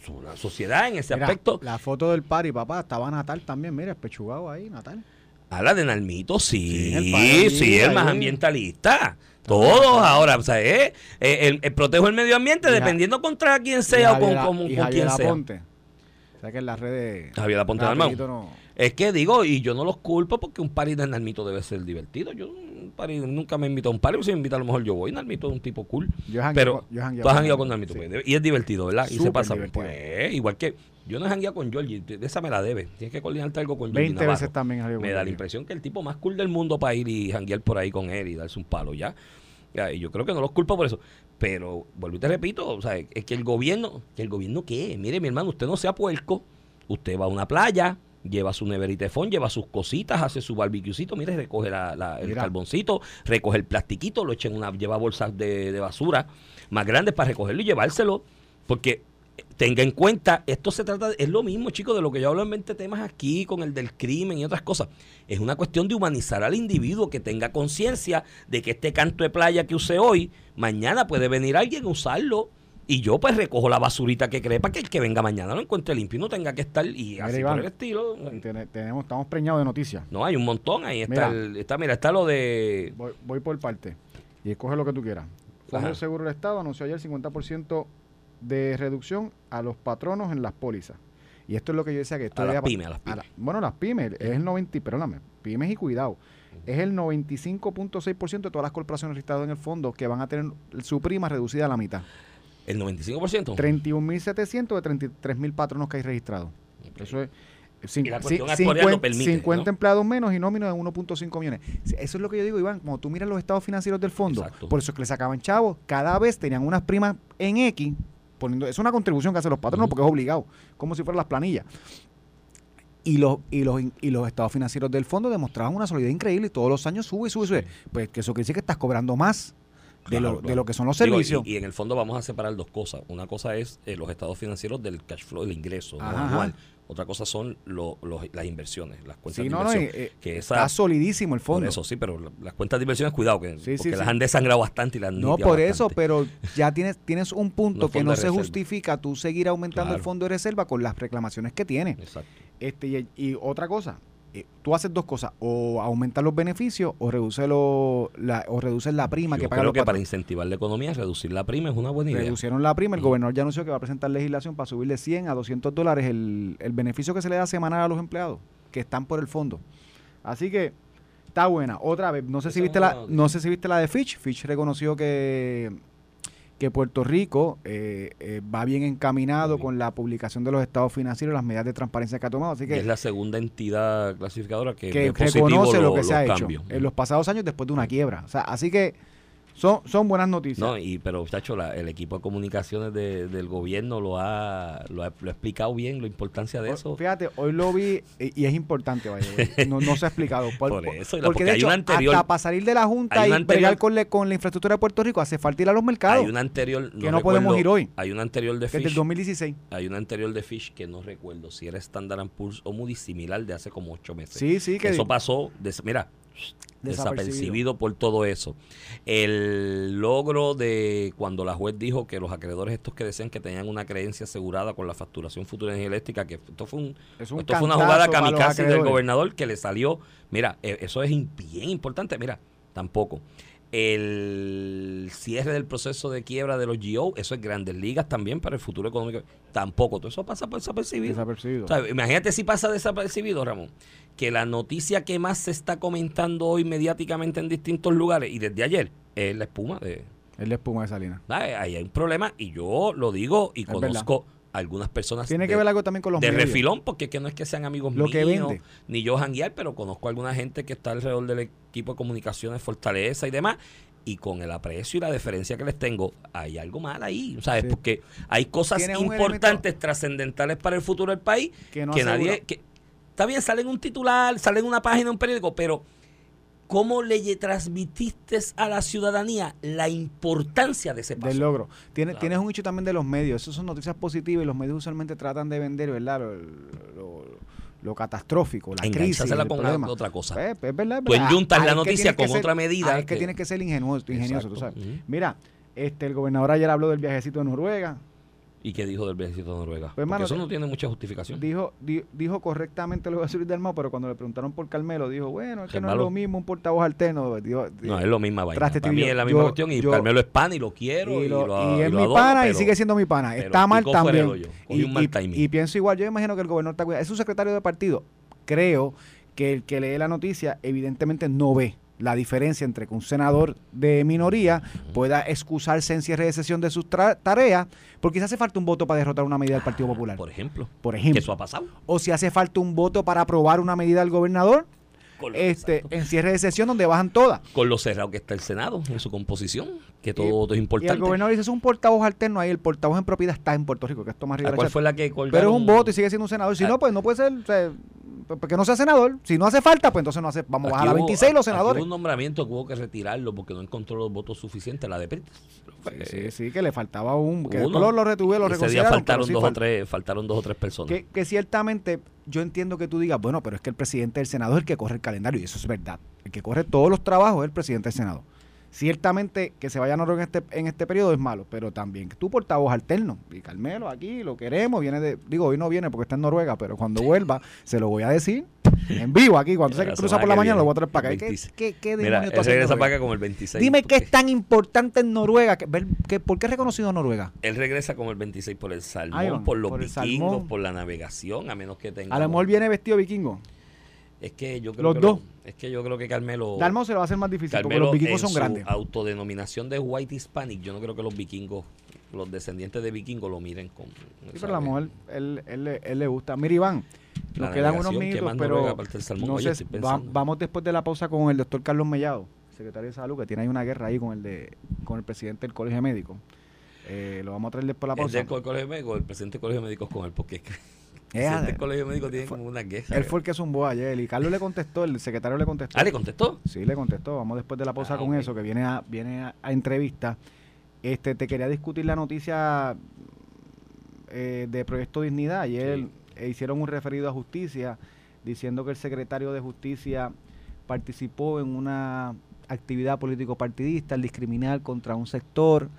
Speaker 4: una sociedad en ese aspecto.
Speaker 3: La foto del pari, papá, estaba Natal también, mira, pechugado ahí, Natal.
Speaker 4: Ah, la de Nalmito, sí, sí, el, más ambientalista. Todos ahora, o sea, eh, el, protejo el medio ambiente dependiendo contra quién sea o con, con, quién sea.
Speaker 3: Ponte. O sea que en las redes.
Speaker 4: Javier Aponte no, Es que digo, y yo no los culpo porque un pari de Nalmito debe ser divertido. Yo nunca me invitó a un party, si me invita a lo mejor yo voy. Nalmito es un tipo cool. Yo pero tú has jangueado con Nalmito. Pues, y es divertido, ¿verdad? y se pasa. Pues, igual que yo no he jangueado con Georgie, de esa me la debe. Tienes que coordinarte algo con Georgie.
Speaker 3: 20 veces también
Speaker 4: Me da la impresión que el tipo más cool del mundo para ir y janguear por ahí con él y darse un palo, ¿ya? y yo creo que no los culpo por eso. Pero, vuelvo y te repito, o sea, es que el gobierno, ¿que el gobierno qué? Mire, mi hermano, usted no sea puerco, usted va a una playa, lleva su neveritefón, lleva sus cositas, hace su barbecuecito, mire, recoge el carboncito, recoge el plastiquito, lo echa en una, lleva bolsas de, basura más grandes para recogerlo y llevárselo, porque tenga en cuenta, esto se trata, de- es lo mismo, chicos, de lo que yo hablo en 20 temas aquí, con el del crimen y otras cosas. Es una cuestión de humanizar al individuo, que tenga conciencia de que este canto de playa que use hoy, mañana puede venir alguien a usarlo. Y yo pues recojo la basurita que cree para que el que venga mañana lo encuentre limpio y no tenga que estar y
Speaker 3: Mira,
Speaker 4: así
Speaker 3: Iván,
Speaker 4: por el estilo.
Speaker 3: Tiene- tenemos, estamos preñados de noticias.
Speaker 4: No, hay un montón. Ahí
Speaker 3: Mira.
Speaker 4: está, el- está mira, está lo de...
Speaker 3: Voy, voy por parte. Y escoge lo que tú quieras. Fondo
Speaker 4: Ajá.
Speaker 3: de Seguro del Estado anunció ayer 50% de reducción a los patronos en las pólizas. Y esto es lo que yo decía que esto
Speaker 4: A las pymes, a las pymes.
Speaker 3: bueno, las pymes, es el 90, perdóname, pymes y cuidado. Es el 95.6% de todas las corporaciones registradas en el fondo que van a tener su prima reducida a la mitad.
Speaker 4: El 95%.
Speaker 3: 31.700 de 33.000 patronos que hay registrados. Eso es. cin-
Speaker 4: Y la
Speaker 3: ci-
Speaker 4: cuestión actuarial lo permite,
Speaker 3: 50
Speaker 4: ¿no?
Speaker 3: empleados menos y nómino de 1.5 millones. Eso es lo que yo digo, Iván. Como tú miras los estados financieros del fondo,
Speaker 4: Exacto.
Speaker 3: por eso es que le sacaban chavos. Cada vez tenían unas primas en X. Poniendo, es una contribución que hacen los patronos porque es obligado, como si fueran las planillas. Y los, y, los, y los estados financieros del fondo demostraban una solidez increíble y todos los años sube y sube y sube. Pues que eso quiere decir que estás cobrando más de,
Speaker 4: Claro,
Speaker 3: lo, de lo que son los
Speaker 4: Digo,
Speaker 3: servicios.
Speaker 4: y, y en el fondo vamos a separar dos cosas. Una cosa es eh, los estados financieros del cash flow, el ingreso anual. Otra cosa son lo- los- las inversiones, las cuentas
Speaker 3: Sí,
Speaker 4: de
Speaker 3: no,
Speaker 4: inversión.
Speaker 3: eh, eh,
Speaker 4: que
Speaker 3: está
Speaker 4: esa,
Speaker 3: solidísimo el
Speaker 4: por
Speaker 3: fondo.
Speaker 4: eso sí, pero la- las cuentas de inversiones, cuidado, que,
Speaker 3: Sí,
Speaker 4: porque
Speaker 3: sí.
Speaker 4: las han desangrado bastante y las han
Speaker 3: No, por eso, pero ya tienes, tienes un punto que no se
Speaker 4: reserva.
Speaker 3: justifica tú seguir aumentando el fondo de reserva con las reclamaciones que tiene.
Speaker 4: Exacto.
Speaker 3: Este, y, y otra cosa, eh, tú haces dos cosas, o aumentar los beneficios o reduce lo, la, o reduces la prima que
Speaker 4: Yo
Speaker 3: pagan
Speaker 4: creo
Speaker 3: los
Speaker 4: que para incentivar la economía, reducir la prima es una buena idea.
Speaker 3: Reducieron la prima, el gobernador ya anunció que va a presentar legislación para subir de 100 a 200 dólares el, el beneficio que se le da semanal a los empleados que están por el fondo. Así que está buena. Otra vez, no sé si
Speaker 4: Esa
Speaker 3: viste la, no sé si viste la de Fitch. Fitch reconoció que que Puerto Rico eh, eh, va bien encaminado con la publicación de los estados financieros las medidas de transparencia que ha tomado. Así
Speaker 4: Y
Speaker 3: que,
Speaker 4: es la segunda entidad clasificadora que,
Speaker 3: reconoce lo que se ha hecho en los pasados años después de una quiebra. O sea, así que son, son buenas noticias.
Speaker 4: No, y pero chacho, la- el equipo de comunicaciones de- del gobierno lo ha, lo ha lo ha explicado bien, la importancia de
Speaker 3: O-
Speaker 4: eso.
Speaker 3: Fíjate, hoy lo vi y, y es importante, vaya, [laughs] no, no se ha explicado. Por,
Speaker 4: Por eso, la-
Speaker 3: porque,
Speaker 4: porque
Speaker 3: de
Speaker 4: hay
Speaker 3: hecho,
Speaker 4: una anterior-
Speaker 3: hasta para salir de la Junta y
Speaker 4: anterior-
Speaker 3: con, le- con la infraestructura de Puerto Rico hace falta ir a los mercados,
Speaker 4: hay una anterior
Speaker 3: que no podemos ir hoy.
Speaker 4: Hay una anterior de
Speaker 3: que es del
Speaker 4: Fish,
Speaker 3: 2016.
Speaker 4: hay una anterior de Fish que no recuerdo si era Standard Poor's o Moody similar de hace como ocho meses.
Speaker 3: Sí, sí, que
Speaker 4: Eso pasó, des- mira,
Speaker 3: Desapercibido.
Speaker 4: por todo eso. El logro de cuando la juez dijo que los acreedores estos que decían que tenían una creencia asegurada con la facturación futura de energía eléctrica, que esto fue un,
Speaker 3: es un
Speaker 4: esto fue una jugada kamikaze del gobernador que le salió. Mira, eh, eso es bien importante. Mira, tampoco. El cierre del proceso de quiebra de los GO, eso es grandes ligas también para el futuro económico. Tampoco. Todo eso pasa desapercibido.
Speaker 3: Desapercibido.
Speaker 4: O sea, imagínate si pasa desapercibido, Ramón, que la noticia que más se está comentando hoy mediáticamente en distintos lugares y desde ayer es la espuma de...
Speaker 3: Es la espuma de Salina.
Speaker 4: Ah, Ahí hay un problema y yo lo digo y
Speaker 3: Es
Speaker 4: conozco algunas personas
Speaker 3: Tiene que
Speaker 4: de-
Speaker 3: ver algo también con los
Speaker 4: de
Speaker 3: medios.
Speaker 4: refilón, porque es que no es que sean amigos
Speaker 3: Lo
Speaker 4: míos,
Speaker 3: que vende.
Speaker 4: ni yo janguear, pero conozco a alguna gente que está alrededor del equipo de comunicaciones Fortaleza y demás, y con el aprecio y la deferencia que les tengo, hay algo mal ahí, ¿sabes?
Speaker 3: Sí.
Speaker 4: Porque hay cosas importantes, trascendentales para el futuro del país,
Speaker 3: Que no
Speaker 4: que nadie... Que, está bien, sale en un titular, sale en una página un periódico, pero ¿cómo le transmitiste a la ciudadanía la importancia de ese paso?
Speaker 3: del logro. Tiene,
Speaker 4: Claro.
Speaker 3: Tienes un hecho también de los medios. Esas son noticias positivas y los medios usualmente tratan de vender, ¿verdad? Lo, lo- lo catastrófico, la crisis. El
Speaker 4: con
Speaker 3: problema.
Speaker 4: otra cosa.
Speaker 3: Pues, pues, es verdad, es
Speaker 4: Tú
Speaker 3: verdad.
Speaker 4: enyuntas
Speaker 3: Ahí
Speaker 4: la noticia con
Speaker 3: ser-
Speaker 4: otra medida
Speaker 3: es que,
Speaker 4: que-
Speaker 3: tienes que ser ingenuoso, ingenioso, tú sabes. Mira, este, el gobernador ayer habló del viajecito de Noruega.
Speaker 4: ¿Y qué dijo del viajecito de Noruega?
Speaker 3: Pues,
Speaker 4: eso no tiene mucha justificación.
Speaker 3: Dijo, di- dijo correctamente lo de subir del Mao, pero cuando le preguntaron por Carmelo, dijo, bueno, es que no es lo mismo un portavoz alterno. Dijo-
Speaker 4: No, es lo misma vaina. Para mí es la misma
Speaker 3: Yo-
Speaker 4: cuestión y
Speaker 3: yo-
Speaker 4: Carmelo es pan y lo quiero
Speaker 3: y,
Speaker 4: y,
Speaker 3: lo-
Speaker 4: lo,
Speaker 3: y es
Speaker 4: lo
Speaker 3: mi
Speaker 4: adoro,
Speaker 3: pana y sigue siendo mi pana. Está mal también.
Speaker 4: hoyo. Cogió
Speaker 3: Y,
Speaker 4: un mal
Speaker 3: y- pienso igual, yo imagino que el gobernador está cuidado. Es un secretario de partido. Creo que el que lee la noticia evidentemente no ve la diferencia entre que un senador de minoría pueda excusarse en cierre de sesión de sus tareas porque si hace falta un voto para derrotar una medida del Partido Popular,
Speaker 4: Por ejemplo.
Speaker 3: por ejemplo,
Speaker 4: eso ha pasado.
Speaker 3: o si hace falta un voto para aprobar una medida del gobernador
Speaker 4: Con
Speaker 3: este
Speaker 4: exacto.
Speaker 3: en cierre de sesión donde bajan todas.
Speaker 4: Con lo cerrado que está el Senado en su composición, que todo
Speaker 3: Y-
Speaker 4: voto es
Speaker 3: Y el
Speaker 4: importante.
Speaker 3: gobernador dice, es un portavoz alterno ahí, el portavoz en propiedad está en Puerto Rico, que es Tomás
Speaker 4: ¿A
Speaker 3: Rivera
Speaker 4: ¿Cuál fue la que
Speaker 3: Pero es
Speaker 4: colgaron?
Speaker 3: un voto y sigue siendo un senador. Si
Speaker 4: Ah.
Speaker 3: no, pues no puede ser. o sea, porque no sea senador. Si no hace falta, pues entonces no hace, vamos a bajar a
Speaker 4: Aquí hubo-
Speaker 3: 26 los senadores.
Speaker 4: hubo un nombramiento que hubo que retirarlo porque no encontró los votos suficientes. La de Prit.
Speaker 3: Sí, sí, que le faltaba un. Que
Speaker 4: Uno.
Speaker 3: después lo, retuve, lo
Speaker 4: Ese día faltaron
Speaker 3: sí
Speaker 4: dos, o tres, faltaron dos o tres personas.
Speaker 3: Que, que ciertamente yo entiendo que tú digas, bueno, pero es que el presidente del Senado es el que corre el calendario, y eso es verdad. El que corre todos los trabajos es el presidente del Senado. Ciertamente que se vaya a Noruega en este, en este periodo es malo, pero también que tú portavoz alterno, y Carmelo aquí lo queremos, viene de, digo, hoy no viene porque está en Noruega, pero cuando vuelva se lo voy a decir en vivo aquí, cuando [laughs] se
Speaker 4: La
Speaker 3: cruza por la mañana lo voy a traer para acá. ¿Qué,
Speaker 4: 26.
Speaker 3: qué, qué
Speaker 4: Mira, él regresa para acá como el 26.
Speaker 3: Dime qué es tan importante en Noruega, que, que, ¿por qué es reconocido Noruega?
Speaker 4: Él regresa como el 26 por el salmón,
Speaker 3: Ay,
Speaker 4: por los
Speaker 3: por
Speaker 4: vikingos,
Speaker 3: salmón.
Speaker 4: por la navegación, a menos que tenga.
Speaker 3: A lo mejor viene vestido vikingo.
Speaker 4: Es que yo creo
Speaker 3: Los
Speaker 4: que
Speaker 3: dos.
Speaker 4: lo- es que yo creo que Carmelo.
Speaker 3: Dalmau se lo va a hacer más difícil porque los vikingos
Speaker 4: en
Speaker 3: son
Speaker 4: su
Speaker 3: grandes.
Speaker 4: autodenominación de White Hispanic, yo no creo que los vikingos, los descendientes de vikingos lo miren con.
Speaker 3: Sí, pero a lo mejor él, él, le- él le gusta. Mira, Iván,
Speaker 4: La
Speaker 3: nos quedan unos
Speaker 4: navegación, ¿qué
Speaker 3: minutos, pero
Speaker 4: del salmón?
Speaker 3: no sé, va- vamos después de la pausa con el doctor Carlos Mellado, secretario de Salud, que tiene ahí una guerra ahí con el de con el presidente del Colegio Médico. Eh, lo vamos a traer después de la
Speaker 4: ¿Es
Speaker 3: pausa.
Speaker 4: del co- colegio médico, el presidente del colegio de médicos con él, porque el
Speaker 3: Eh,
Speaker 4: presidente
Speaker 3: ah,
Speaker 4: del colegio médico tiene
Speaker 3: fue-
Speaker 4: como una queja.
Speaker 3: Él fue el que zumbó ayer y Carlos le contestó, el secretario le contestó.
Speaker 4: Ah, ¿le contestó?
Speaker 3: Sí, le contestó. Vamos después de la pausa
Speaker 4: Ah,
Speaker 3: con eso, que viene a, viene a, a entrevista. Este, te quería discutir la noticia eh, de Proyecto Dignidad. Ayer
Speaker 4: Sí.
Speaker 3: Eh, hicieron un referido a justicia diciendo que el secretario de justicia participó en una actividad político partidista al discriminar contra un sector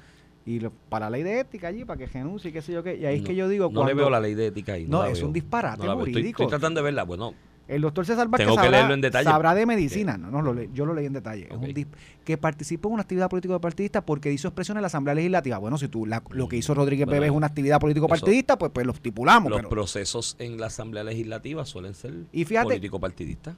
Speaker 3: y lo- para la ley de ética allí, para que renuncie y qué sé yo qué. Y ahí es
Speaker 4: No,
Speaker 3: que yo digo,
Speaker 4: No le veo la ley de ética ahí.
Speaker 3: No,
Speaker 4: la
Speaker 3: es
Speaker 4: veo.
Speaker 3: un disparate
Speaker 4: No. Estoy-
Speaker 3: jurídico.
Speaker 4: Estoy, tratando de verla. Bueno,
Speaker 3: El doctor César Vázquez
Speaker 4: Tengo que
Speaker 3: sabrá,
Speaker 4: leerlo en detalle.
Speaker 3: sabrá de medicina, no, no, lo le- yo lo leí en detalle. Es un dis- que participó en una actividad político-partidista porque hizo expresión en la Asamblea Legislativa. Bueno, si tú la- lo que hizo Rodríguez
Speaker 4: Bueno,
Speaker 3: es una actividad político-partidista, pues, pues lo estipulamos.
Speaker 4: los
Speaker 3: pero-
Speaker 4: procesos en la Asamblea Legislativa suelen ser político-partidistas.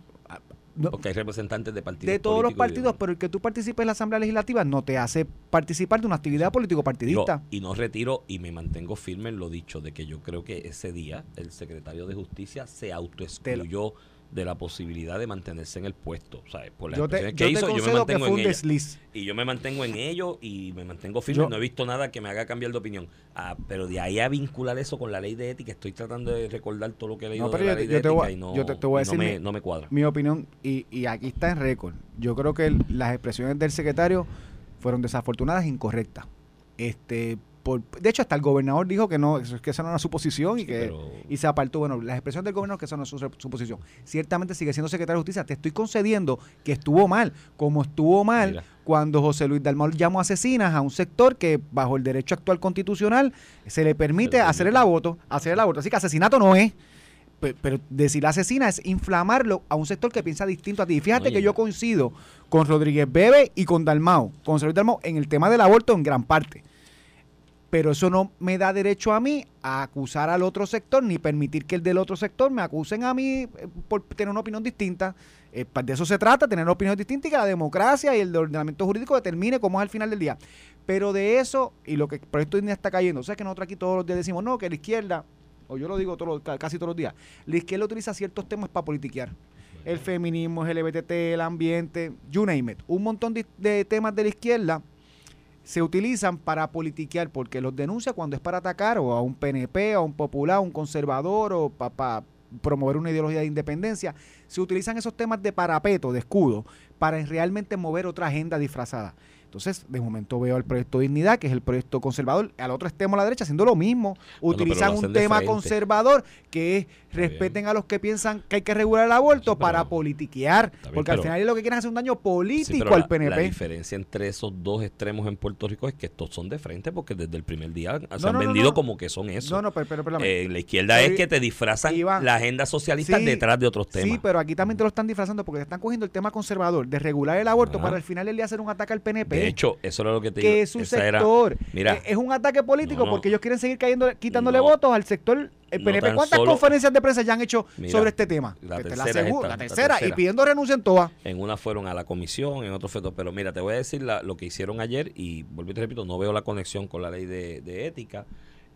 Speaker 3: No,
Speaker 4: Porque hay representantes de partidos
Speaker 3: de todos los partidos, pero el que tú participes en la Asamblea Legislativa no te hace participar de una actividad político-partidista.
Speaker 4: Y no retiro y me mantengo firme en lo dicho de que yo creo que ese día el secretario de Justicia se autoexcluyó de la posibilidad de mantenerse en el puesto. Sea, por las
Speaker 3: Yo te,
Speaker 4: expresiones
Speaker 3: yo
Speaker 4: que
Speaker 3: te
Speaker 4: hizo, yo me
Speaker 3: que
Speaker 4: mantengo
Speaker 3: fue
Speaker 4: en
Speaker 3: desliz.
Speaker 4: Y yo me mantengo en ello y me mantengo firme.
Speaker 3: Yo-
Speaker 4: no he visto nada que me haga cambiar de opinión. Ah, pero de ahí a vincular eso con la ley de ética, estoy tratando de recordar todo lo que he leído
Speaker 3: No, pero
Speaker 4: de la
Speaker 3: yo-
Speaker 4: ley
Speaker 3: yo
Speaker 4: de ética
Speaker 3: voy
Speaker 4: y no,
Speaker 3: yo te- te voy a
Speaker 4: y no
Speaker 3: decir
Speaker 4: me,
Speaker 3: mi-
Speaker 4: no me cuadra.
Speaker 3: Mi opinión, y, y aquí está en récord, yo creo que el- las expresiones del secretario fueron desafortunadas e incorrectas. Este, por, de hecho, hasta el gobernador dijo que no, que esa no era su posición y que
Speaker 4: pero-
Speaker 3: y se apartó. Bueno, las expresiones del gobernador que esa no es su, su posición. Ciertamente sigue siendo secretario de justicia. Te estoy concediendo que estuvo mal, como estuvo mal
Speaker 4: Mira.
Speaker 3: cuando José Luis Dalmau llamó asesinas a un sector que bajo el derecho actual constitucional se le permite hacer el aborto, hacer el aborto. Así que asesinato no es. Pe- Pero decir asesina es inflamarlo a un sector que piensa distinto a ti. Y Fíjate
Speaker 4: Oye.
Speaker 3: que yo coincido con Rodríguez Bebe y con Dalmau, con José Luis Dalmau en el tema del aborto en gran parte. Pero eso no me da derecho a mí a acusar al otro sector, ni permitir que el del otro sector me acusen a mí eh, por tener una opinión distinta. Eh, pa- de eso se trata, tener una opinión distinta y que la democracia y el ordenamiento jurídico determine cómo es al final del día. Pero de eso, y lo que el proyecto de está cayendo, o sea que nosotros aquí todos los días decimos, no, que la izquierda, o yo lo digo ca- casi todos los días, la izquierda utiliza ciertos temas para politiquear. El feminismo, el LGBT, el ambiente, you name it. Un montón de, de temas de la izquierda se utilizan para politiquear, porque los denuncia cuando es para atacar o a un PNP, a un popular, a un conservador o para promover una ideología de independencia. Se utilizan esos temas de parapeto, de escudo, para realmente mover otra agenda disfrazada. Entonces, de momento veo el proyecto Dignidad, que es el proyecto conservador, al otro extremo a la derecha haciendo lo mismo.
Speaker 4: Pero
Speaker 3: Utilizan un tema
Speaker 4: frente.
Speaker 3: conservador que es respeten a los que piensan que hay que regular el aborto
Speaker 4: Sí, pero-
Speaker 3: para politiquear.
Speaker 4: Bien,
Speaker 3: porque al
Speaker 4: pero-
Speaker 3: final es lo que quieren hacer un daño político
Speaker 4: pero
Speaker 3: al
Speaker 4: la-
Speaker 3: PNP.
Speaker 4: La diferencia entre esos dos extremos en Puerto Rico es que estos son de frente porque desde el primer día se han
Speaker 3: no,
Speaker 4: vendido como que son eso.
Speaker 3: No, no, pero, pero, espérame.
Speaker 4: Eh, la izquierda
Speaker 3: Pero,
Speaker 4: es que te disfrazan
Speaker 3: Iván,
Speaker 4: la agenda socialista
Speaker 3: sí,
Speaker 4: detrás de otros temas.
Speaker 3: Sí, pero aquí también te lo están disfrazando porque te están cogiendo el tema conservador de regular el aborto
Speaker 4: Ajá.
Speaker 3: para al final el día hacer un ataque al PNP.
Speaker 4: de hecho, eso era lo que te
Speaker 3: que
Speaker 4: digo.
Speaker 3: es un
Speaker 4: Esa era-
Speaker 3: sector.
Speaker 4: mira,
Speaker 3: Eh, es un ataque político
Speaker 4: No,
Speaker 3: porque ellos quieren seguir cayendo, quitándole
Speaker 4: No.
Speaker 3: votos al sector el PNP. ¿Cuántas
Speaker 4: solo-
Speaker 3: conferencias de prensa ya han hecho
Speaker 4: Mira,
Speaker 3: sobre este tema?
Speaker 4: la
Speaker 3: Esta es
Speaker 4: tercera esta,
Speaker 3: la
Speaker 4: la
Speaker 3: y pidiendo renuncia en todas.
Speaker 4: En una fueron a la comisión, en otro fue todo. Pero mira, te voy a decir la- lo que hicieron ayer y vuelvo y te repito, no veo la conexión con la ley de, de ética.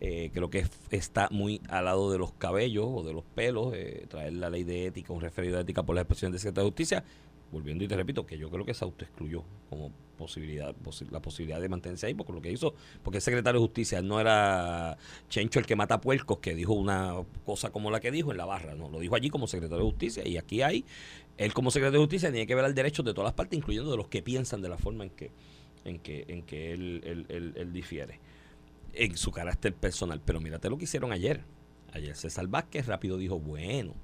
Speaker 4: Eh, creo que es- está muy al lado de los cabellos o de los pelos, eh, traer la ley de ética, un referido de ética por las expresiones de cierta justicia. Volviendo y te repito, que yo creo que se autoexcluyó como posibilidad, posi- la posibilidad de mantenerse ahí, porque lo que hizo, porque el secretario de justicia no era Chencho el que mata puercos, que dijo una cosa como la que dijo en la barra, no, lo dijo allí como secretario de justicia, y aquí hay, él como secretario de justicia tiene que ver el derecho de todas las partes, incluyendo de los que piensan de la forma en que, en que, en que él, él- él- él difiere, en su carácter personal. Pero mírate lo que hicieron ayer. Ayer César Vázquez rápido dijo, bueno,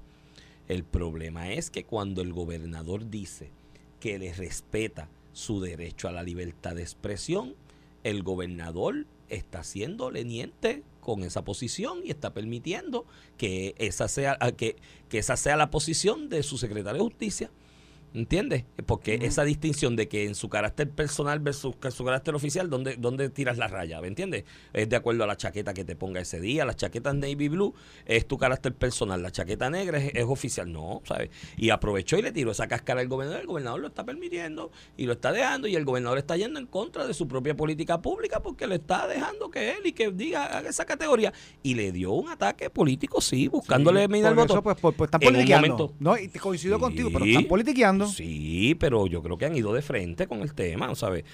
Speaker 4: el problema es que cuando el gobernador dice que le respeta su derecho a la libertad de expresión, el gobernador está siendo leniente con esa posición y está permitiendo que esa sea que, que esa sea la posición de su secretario de justicia. ¿Entiendes? Porque esa distinción de que en su carácter personal versus su carácter oficial, ¿dónde, ¿dónde tiras la raya? ¿Me entiendes? Es de acuerdo a la chaqueta que te ponga ese día. La chaqueta navy blue es tu carácter personal. La chaqueta negra es, es oficial. No, ¿sabes? Y aprovechó y le tiró esa cáscara al gobernador. El gobernador lo está permitiendo y lo está dejando. Y el gobernador está yendo en contra de su propia política pública porque le está dejando que él y que diga haga esa categoría. Y le dio un ataque político, sí, buscándole
Speaker 3: Sí,
Speaker 4: minar el voto.
Speaker 3: eso, pues, pues, pues están politiqueando.
Speaker 4: momento.
Speaker 3: No, y te coincido
Speaker 4: Sí.
Speaker 3: contigo, pero están politiqueando.
Speaker 4: Sí, pero yo creo que han ido de frente con el tema, ¿sabes?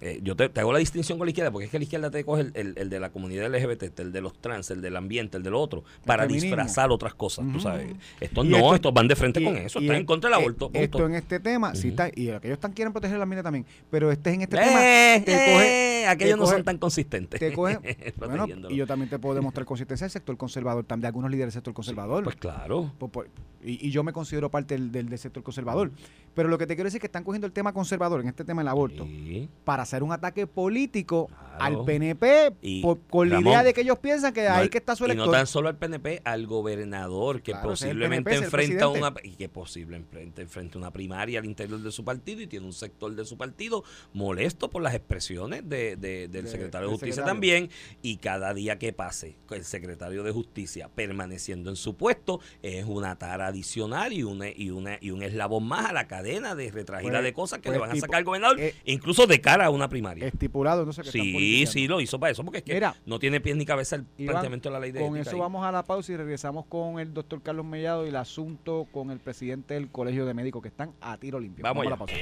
Speaker 4: Eh, yo te, te hago la distinción con la izquierda, porque es que la izquierda te coge el, el- el de la comunidad LGBT, el de los trans, el del ambiente, el del otro, para disfrazar otras cosas, tú
Speaker 3: Ujú.
Speaker 4: sabes. Estos no,
Speaker 3: esto-
Speaker 4: estos van de frente
Speaker 3: y-
Speaker 4: con eso, están
Speaker 3: en-
Speaker 4: contra del
Speaker 3: eh,
Speaker 4: aborto.
Speaker 3: Esto
Speaker 4: punto.
Speaker 3: en este tema, sí
Speaker 4: Ujú.
Speaker 3: está, y aquellos están quieren proteger el ambiente también, pero este en este
Speaker 4: Eh,
Speaker 3: tema te
Speaker 4: eh,
Speaker 3: coge,
Speaker 4: aquellos
Speaker 3: te
Speaker 4: no son tan consistentes.
Speaker 3: te coge, [laughs] bueno, y yo también te puedo demostrar consistencia del sector conservador, también de algunos líderes del sector conservador.
Speaker 4: Pues claro.
Speaker 3: Por- por- y, y yo me considero parte del, del- del sector conservador. Pero lo que te quiero decir es que están cogiendo el tema conservador, en este tema del aborto,
Speaker 4: Sí.
Speaker 3: para hacer un ataque político
Speaker 4: Claro.
Speaker 3: al PNP
Speaker 4: Y,
Speaker 3: por- con la idea de que ellos piensan que
Speaker 4: No
Speaker 3: ahí
Speaker 4: al-
Speaker 3: que está su
Speaker 4: y no tan solo al PNP, al gobernador que
Speaker 3: Claro,
Speaker 4: posiblemente
Speaker 3: PNP,
Speaker 4: enfrenta una y que posiblemente enfrenta una primaria al interior de su partido y tiene un sector de su partido molesto por las expresiones de, de- del
Speaker 3: De-
Speaker 4: secretario de justicia
Speaker 3: secretario.
Speaker 4: también y cada día que pase el secretario de justicia permaneciendo en su puesto es una tara adicional y una y una y un eslabón más a la cadena de retragida
Speaker 3: Pues-
Speaker 4: de cosas que
Speaker 3: pues
Speaker 4: le van a sacar al gobernador
Speaker 3: eh,
Speaker 4: incluso de cara a una primaria
Speaker 3: Estipulado, entonces que
Speaker 4: Sí, sí, lo hizo para eso, porque es que
Speaker 3: Mira,
Speaker 4: no tiene pies ni cabeza el
Speaker 3: Iván,
Speaker 4: planteamiento de la ley de
Speaker 3: Con
Speaker 4: ética
Speaker 3: eso
Speaker 4: ahí.
Speaker 3: vamos a la pausa y regresamos con el doctor Carlos Mellado y el asunto con el presidente del Colegio de Médicos que están a tiro limpio.
Speaker 4: Vamos
Speaker 3: a la pausa.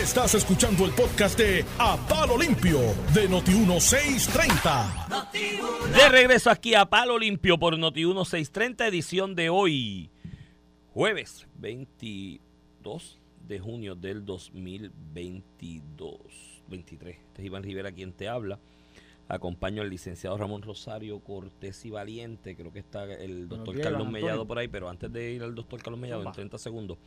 Speaker 1: Estás escuchando el podcast de A Palo Limpio de Noti1630.
Speaker 4: De regreso aquí a Palo Limpio por Noti 1630, edición de hoy, jueves 22 de junio del 2022. 23. Este es Iván Rivera quien te habla. Acompaño al licenciado Ramón Rosario Cortés y Valiente. Creo que está el doctor Carlos Mellado por ahí, pero antes de ir al doctor Carlos Mellado, en
Speaker 3: Zumba.
Speaker 4: 30 segundos,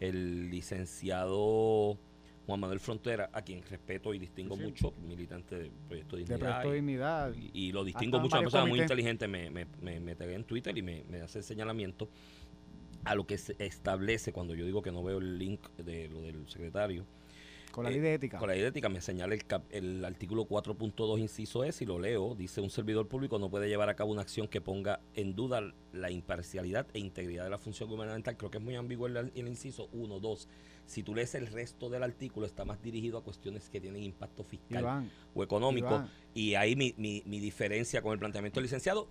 Speaker 4: el licenciado Juan Manuel Frontera, a quien respeto y distingo
Speaker 3: Sí, sí.
Speaker 4: mucho, militante del Proyecto
Speaker 3: De
Speaker 4: Dignidad.
Speaker 3: Proyecto
Speaker 4: y-
Speaker 3: Dignidad.
Speaker 4: y, y lo distingo mucho, una persona muy inteligente, me, me, me, me en Twitter y me, me hace el señalamiento a lo que se establece cuando yo digo que no veo el link de lo del secretario.
Speaker 3: Con la
Speaker 4: eh,
Speaker 3: ley de ética.
Speaker 4: Con la ley de ética me señala el, cap- el artículo 4.2 inciso S y lo leo. Dice un servidor público no puede llevar a cabo una acción que ponga en duda la imparcialidad e integridad de la función gubernamental. Creo que es muy ambiguo el, el inciso 1, 2. Si tú lees el resto del artículo está más dirigido a cuestiones que tienen impacto fiscal
Speaker 3: Iván,
Speaker 4: o económico.
Speaker 3: Iván.
Speaker 4: Y ahí mi, mi, mi diferencia con el planteamiento del licenciado,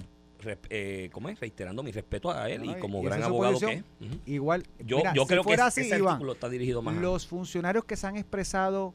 Speaker 4: eh, ¿cómo es? Reiterando mi respeto a él y como
Speaker 3: y
Speaker 4: gran abogado que es.
Speaker 3: Igual,
Speaker 4: Yo,
Speaker 3: mira,
Speaker 4: yo
Speaker 3: si
Speaker 4: creo que
Speaker 3: fuera
Speaker 4: ese,
Speaker 3: así,
Speaker 4: ese
Speaker 3: Iván,
Speaker 4: está dirigido más
Speaker 3: los funcionarios que se han expresado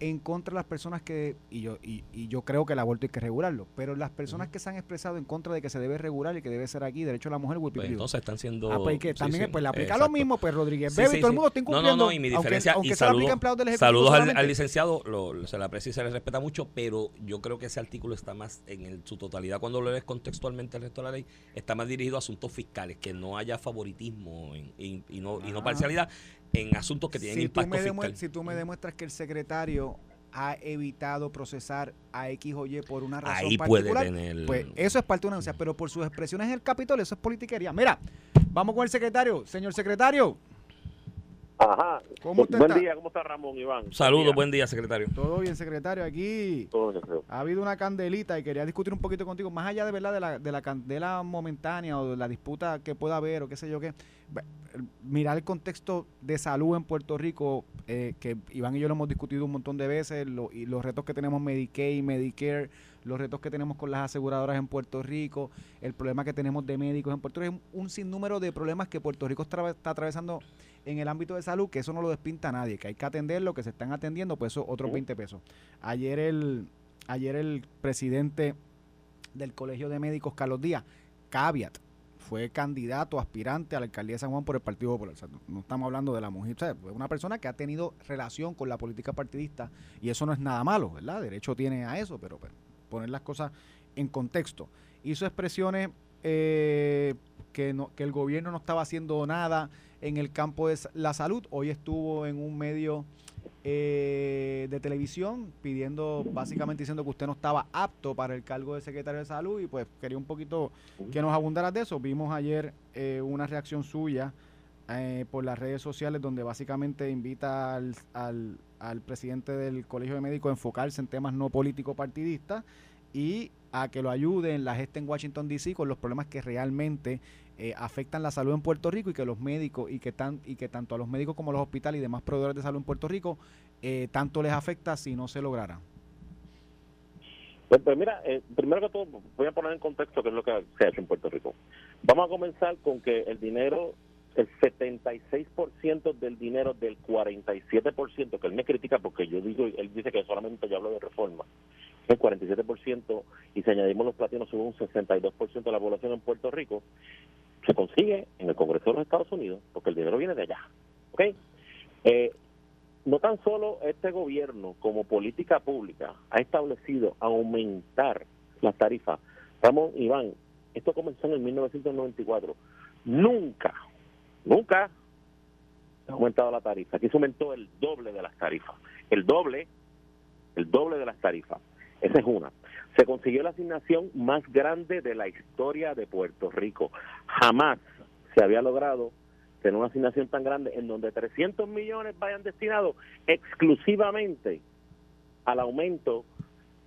Speaker 3: en contra de las personas que, y yo, y, y yo creo que el aborto hay que regularlo, pero las personas que se han expresado en contra de que se debe regular y que debe ser aquí, derecho a la mujer,
Speaker 4: Pues entonces están siendo...
Speaker 3: Ah, pues que
Speaker 4: sí,
Speaker 3: también
Speaker 4: sí,
Speaker 3: pues le aplica lo mismo, pues Rodríguez Bebe,
Speaker 4: sí,
Speaker 3: todo el mundo está
Speaker 4: No,
Speaker 3: incumpliendo.
Speaker 4: no, no, y mi
Speaker 3: aunque-
Speaker 4: diferencia,
Speaker 3: aunque,
Speaker 4: y
Speaker 3: se lo aplica a
Speaker 4: saludo-
Speaker 3: del Ejecutivo
Speaker 4: saludos al, licenciado, lo- se le aprecia y se le respeta mucho, pero yo creo que ese artículo está más en el- su totalidad, cuando lo lees contextualmente el resto de la ley, está más dirigido a asuntos fiscales, que no haya favoritismo en- y, y no, y no
Speaker 3: Ah.
Speaker 4: parcialidad en asuntos que tienen
Speaker 3: si
Speaker 4: impacto fiscal.
Speaker 3: si tú me demuestras que el secretario ha evitado procesar a X o Y por una razón
Speaker 4: Ahí puede
Speaker 3: particular,
Speaker 4: tener...
Speaker 3: pues eso es parte de una denuncia, pero por sus expresiones en el Capitolio, eso es politiquería. Mira, vamos con el secretario. Señor secretario,
Speaker 5: Ajá.
Speaker 3: ¿Cómo usted
Speaker 5: Buen
Speaker 3: está?
Speaker 5: día, ¿cómo está Ramón Iván?
Speaker 4: Saludos,
Speaker 5: Buen
Speaker 4: día, secretario.
Speaker 3: todo bien, secretario, aquí.
Speaker 5: Todo bien.
Speaker 3: Ha habido una candelita y quería discutir un poquito contigo, más allá de verdad de la, de la candela momentánea o de la disputa que pueda haber o qué sé yo qué. Mirar el contexto de salud en Puerto Rico, eh, que Iván y yo lo hemos discutido un montón de veces, lo- y los retos que tenemos Medicaid, Medicare, los retos que tenemos con las aseguradoras en Puerto Rico, el problema que tenemos de médicos en Puerto Rico, un, un sinnúmero de problemas que Puerto Rico está, está atravesando en el ámbito de salud, que eso no lo despinta a nadie, que hay que atenderlo, que se están atendiendo, pues eso otros 20 pesos. Ayer el, ayer el presidente del Colegio de Médicos, Carlos Díaz, caveat, fue candidato, aspirante a la alcaldía de San Juan por el Partido Popular. O sea, no estamos hablando de la mujer, o sea, es una persona que ha tenido relación con la política partidista y eso no es nada malo, ¿verdad? Derecho tiene a eso, pero, pero poner las cosas en contexto. Hizo expresiones eh, que, no, que el gobierno no estaba haciendo nada en el campo de la salud. Hoy estuvo en un medio eh, de televisión pidiendo, básicamente diciendo que usted no estaba apto para el cargo de secretario de salud y pues quería un poquito que nos abundara de eso. Vimos ayer eh, una reacción suya eh, por las redes sociales donde básicamente invita al, al, al presidente del Colegio de Médicos a enfocarse en temas no político partidistas y a que lo ayude en la gesta en Washington DC con los problemas que realmente eh, afectan la salud en Puerto Rico y que los médicos y que tan y que tanto a los médicos como a los hospitales y demás proveedores de salud en Puerto Rico eh, tanto les afecta si no se lograra.
Speaker 5: Pues, pues mira, eh, primero que todo voy a poner en contexto qué es lo que se ha hecho en Puerto Rico. Vamos a comenzar con que el dinero, el 76% del dinero del 47%, que él me critica porque yo digo, él dice que solamente yo hablo de reforma, el 47% y si añadimos los platinos son un 62% de la población en Puerto Rico, se consigue en el Congreso de los Estados Unidos porque el dinero viene de allá. ¿ok? Eh, no tan solo este gobierno como política pública ha establecido aumentar las tarifas. Ramón Iván, esto comenzó en el 1994. Nunca, nunca ha aumentado la tarifa. Aquí se aumentó el doble de las tarifas. El doble, el doble de las tarifas. Esa es una. Se consiguió la asignación más grande de la historia de Puerto Rico. Jamás se había logrado tener una asignación tan grande en donde 300 millones vayan destinados exclusivamente al aumento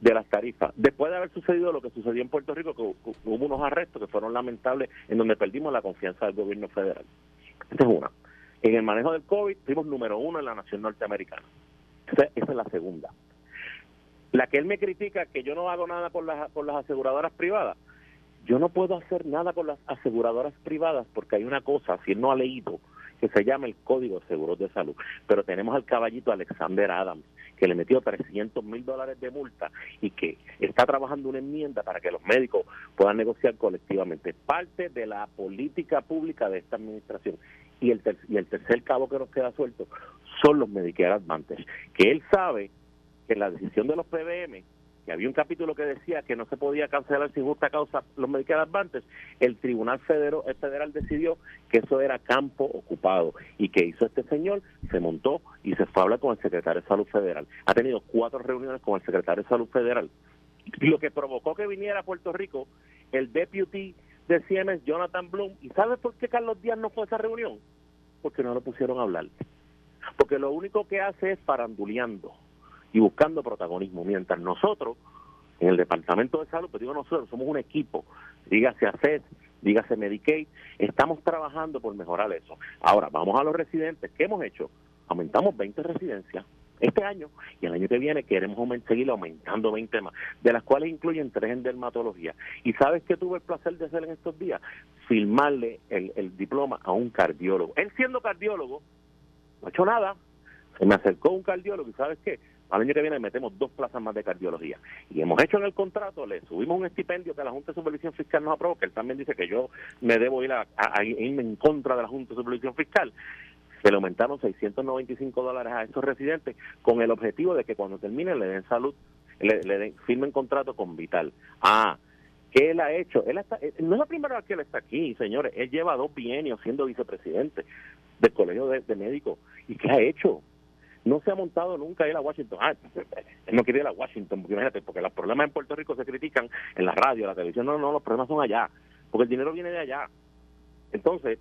Speaker 5: de las tarifas. Después de haber sucedido lo que sucedió en Puerto Rico, que hubo unos arrestos que fueron lamentables en donde perdimos la confianza del gobierno federal. Esta es una. En el manejo del COVID fuimos número uno en la nación norteamericana. esa es la segunda. La que él me critica que yo no hago nada por las, por las aseguradoras privadas. Yo no puedo hacer nada con las aseguradoras privadas porque hay una cosa, si él no ha leído, que se llama el Código de Seguros de Salud. Pero tenemos al caballito Alexander Adams, que le metió 300 mil dólares de multa y que está trabajando una enmienda para que los médicos puedan negociar colectivamente. Parte de la política pública de esta administración. Y el, y el tercer cabo que nos queda suelto son los Medicare Advantage, que él sabe que la decisión de los PBM, que había un capítulo que decía que no se podía cancelar sin justa causa los Medicare Advantage, el Tribunal Federal, Federal decidió que eso era campo ocupado. ¿Y que hizo este señor? Se montó y se fue a hablar con el secretario de Salud Federal. Ha tenido cuatro reuniones con el secretario de Salud Federal. Y lo que provocó que viniera a Puerto Rico el deputy de Siemens, Jonathan Bloom. ¿Y sabes por qué Carlos Díaz no fue a esa reunión? Porque no lo pusieron a hablar. Porque lo único que hace es paranduleando y buscando protagonismo. Mientras nosotros, en el Departamento de Salud, pues digo nosotros, somos un equipo, dígase ACES, dígase Medicaid, estamos trabajando por mejorar eso. Ahora, vamos a los residentes. ¿Qué hemos hecho? Aumentamos 20 residencias este año y el año que viene queremos seguir aumentando 20 más, de las cuales incluyen tres en dermatología. ¿Y sabes qué tuve el placer de hacer en estos días? Firmarle el, el diploma a un cardiólogo. Él siendo cardiólogo, no ha hecho nada, se me acercó un cardiólogo y ¿sabes qué? Al año que viene metemos dos plazas más de cardiología. Y hemos hecho en el contrato, le subimos un estipendio que la Junta de Supervisión Fiscal nos aprobó, que él también dice que yo me debo ir a, irme en contra de la Junta de Supervisión Fiscal. Se le aumentaron 695 dólares a estos residentes con el objetivo de que cuando terminen le den salud, le, den, firmen contrato con Vital. Ah, ¿Qué él ha hecho? Él está, eh, no es la primera vez que él está aquí, señores. Él lleva dos bienios siendo vicepresidente del Colegio de, de Médicos. ¿Y qué ha hecho? No se ha montado nunca ir a Washington. Ah, él no quiere ir a Washington, porque imagínate, porque los problemas en Puerto Rico se critican en la radio, en la televisión, no, no, los problemas son allá, porque el dinero viene de allá. Entonces,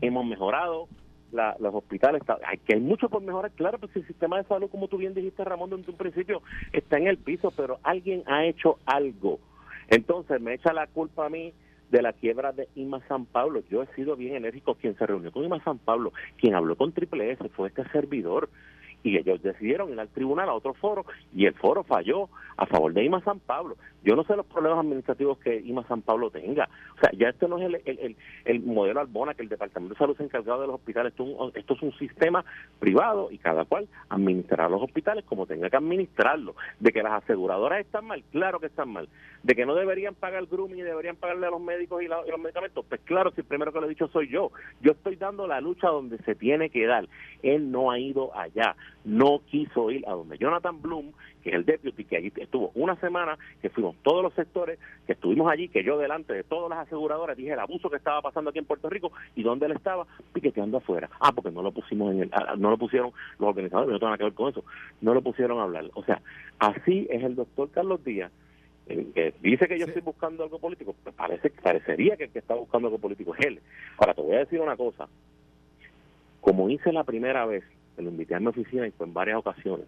Speaker 5: hemos mejorado los hospitales, hay que hay mucho por mejorar, claro, pues el sistema de salud, como tú bien dijiste, Ramón, en un principio, está en el piso, pero alguien ha hecho algo. Entonces, me echa la culpa a mí de la quiebra de IMA San Pablo. Yo he sido bien enérgico quien se reunió con IMA San Pablo, quien habló con Triple S fue este servidor y ellos decidieron ir al tribunal a otro foro y el foro falló a favor de IMA San Pablo. Yo no sé los problemas administrativos que IMA San Pablo tenga. O sea, ya esto no es el, el, el, modelo Albona que el Departamento de Salud se ha encargado de los hospitales. Esto, esto, es un sistema privado y cada cual administrará los hospitales como tenga que administrarlo. De que las aseguradoras están mal, claro que están mal. De que no deberían pagar grooming y deberían pagarle a los médicos y, y los medicamentos, pues claro, si el primero que lo he dicho soy yo. Yo estoy dando la lucha donde se tiene que dar. Él no ha ido allá no quiso ir a donde Jonathan Bloom, que es el deputy, que allí estuvo una semana, que fuimos todos los sectores, que estuvimos allí, que yo delante de todas las aseguradoras dije el abuso que estaba pasando aquí en Puerto Rico y dónde él estaba piqueteando afuera. Ah, porque no lo pusimos en el, ah, no lo pusieron los organizadores, no tienen nada que ver con eso, no lo pusieron a hablar. O sea, así es el doctor Carlos Díaz que dice que yo estoy buscando algo político, pues parece parecería que el que está buscando algo político es él. Ahora te voy a decir una cosa, como hice la primera vez, lo invité a mi oficina y fue en varias ocasiones.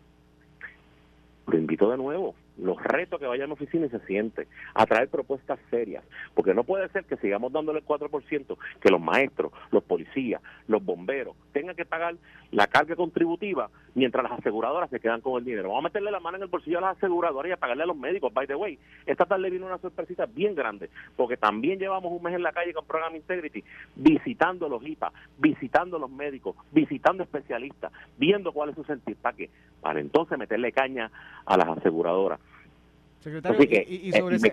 Speaker 5: Lo invito de nuevo los retos que vaya a la oficina y se siente, a traer propuestas serias, porque no puede ser que sigamos dándole el 4%, que los maestros, los policías, los bomberos tengan que pagar la carga contributiva mientras las aseguradoras se quedan con el dinero. Vamos a meterle la mano en el bolsillo a las aseguradoras y a pagarle a los médicos. By the way, esta tarde vino una sorpresita bien grande, porque también llevamos un mes en la calle con Program Integrity, visitando los IPA, visitando los médicos, visitando especialistas, viendo cuál es su sentir, para que para entonces meterle caña a las aseguradoras.
Speaker 3: Secretario, y, eh, sobre ese,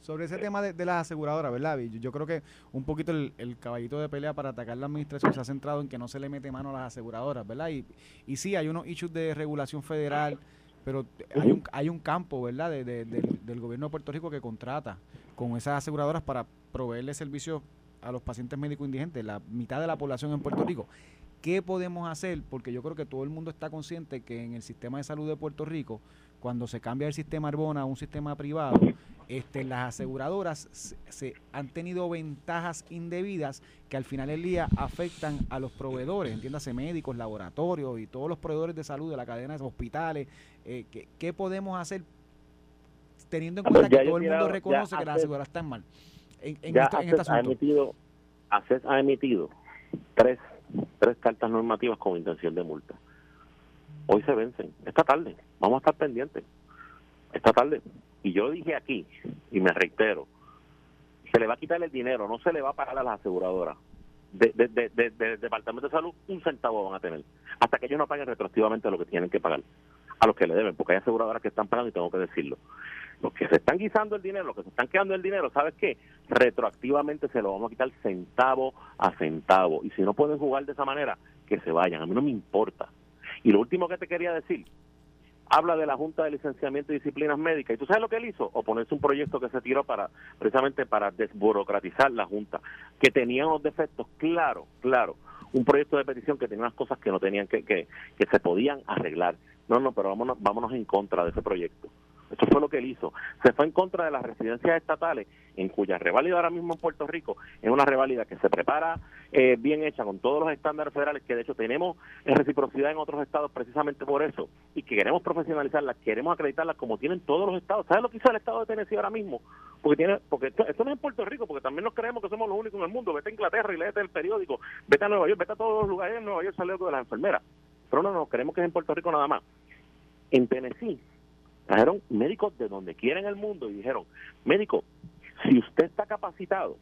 Speaker 3: Sobre ese tema de, las aseguradoras, ¿verdad? Yo, creo que un poquito el, caballito de pelea para atacar la administración se ha centrado en que no se le mete mano a las aseguradoras, ¿verdad? Y, y sí, hay unos issues de regulación federal, pero hay un, hay un campo, ¿verdad?, de, del, del gobierno de Puerto Rico que contrata con esas aseguradoras para proveerle servicios a los pacientes médicos indigentes, la mitad de la población en Puerto Rico. ¿Qué podemos hacer? Porque yo creo que todo el mundo está consciente que en el sistema de salud de Puerto Rico cuando se cambia el sistema Arbona a un sistema privado, este, las aseguradoras se, han tenido ventajas indebidas que al final del día afectan a los proveedores, entiéndase médicos, laboratorios y todos los proveedores de salud de la cadena de hospitales. Eh, ¿qué, podemos hacer teniendo en cuenta que todo el mundo reconoce que las aseguradoras están mal?
Speaker 5: En, en, este, Ha emitido, ha emitido tres, tres cartas normativas con intención de multa hoy se vencen, esta tarde, vamos a estar pendientes, esta tarde. Y yo dije aquí, y me reitero, se le va a quitar el dinero, no se le va a pagar a las aseguradoras. De, del Departamento de Salud, un centavo van a tener, hasta que ellos no paguen retroactivamente lo que tienen que pagar, a los que le deben, porque hay aseguradoras que están pagando y tengo que decirlo. Los que se están guisando el dinero, los que se están quedando el dinero, ¿sabes qué? Retroactivamente se lo vamos a quitar centavo a centavo. Y si no pueden jugar de esa manera, que se vayan. A mí no me importa. Y lo último que te quería decir, habla de la Junta de Licenciamiento y Disciplinas Médicas. ¿Y tú sabes lo que él hizo? Oponerse un proyecto que se tiró para precisamente para desburocratizar la Junta, que tenía unos defectos, claro, claro. Un proyecto de petición que tenía unas cosas que no tenían que, que, que se podían arreglar. No, no, pero vámonos, vámonos en contra de ese proyecto. Eso fue lo que él hizo. Se fue en contra de las residencias estatales, en cuya reválida ahora mismo en Puerto Rico es una reválida que se prepara eh, bien hecha con todos los estándares federales que de hecho tenemos en reciprocidad en otros estados precisamente por eso y que queremos profesionalizarlas, queremos acreditarlas como tienen todos los estados. ¿Sabes lo que hizo el estado de Tennessee ahora mismo? Porque tiene porque esto, no es en Puerto Rico, porque también nos creemos que somos los únicos en el mundo. Vete a Inglaterra y léete el periódico, vete a Nueva York, vete a todos los lugares en Nueva York sale algo de las enfermeras. Pero no, no, creemos que es en Puerto Rico nada más. En Tennessee Trajeron médicos de donde quiera en el mundo y dijeron, médico, si usted está capacitado,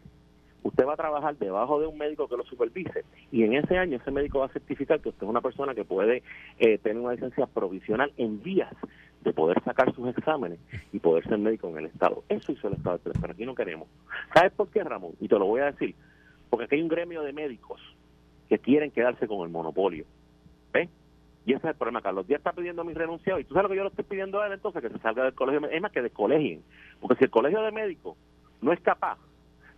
Speaker 5: usted va a trabajar debajo de un médico que lo supervise y en ese año ese médico va a certificar que usted es una persona que puede eh, tener una licencia provisional en vías de poder sacar sus exámenes y poder ser médico en el Estado. Eso hizo el Estado, pero aquí no queremos. ¿Sabes por qué, Ramón? Y te lo voy a decir. Porque aquí hay un gremio de médicos que quieren quedarse con el monopolio. ¿Ves? Y ese es el problema, Carlos Díaz está pidiendo mi renunciado. Y tú sabes lo que yo le estoy pidiendo a él entonces, que se salga del colegio. Es más, que descolegien. Porque si el colegio de médicos no es capaz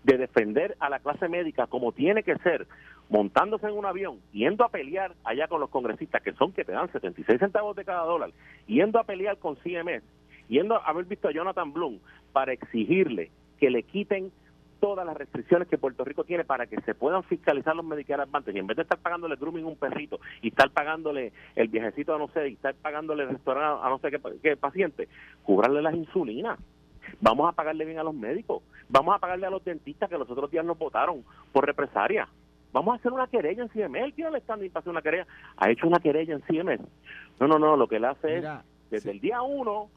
Speaker 5: de defender a la clase médica como tiene que ser, montándose en un avión, yendo a pelear allá con los congresistas, que son que te dan 76 centavos de cada dólar, yendo a pelear con CMS, yendo a haber visto a Jonathan Bloom para exigirle que le quiten todas las restricciones que Puerto Rico tiene para que se puedan fiscalizar los Medicare Advantage. Y en vez de estar pagándole grooming a un perrito y estar pagándole el viajecito a no sé, y estar pagándole el restaurante a no sé qué, paciente, cubrarle las insulinas. Vamos a pagarle bien a los médicos. Vamos a pagarle a los dentistas que los otros días nos votaron por represaria. vamos a hacer una querella en CMS. Él tiene el standing para hacer una querella. Ha hecho una querella en CMS. No, no, no, lo que él hace
Speaker 3: Mira,
Speaker 5: es, desde
Speaker 3: sí.
Speaker 5: el día uno,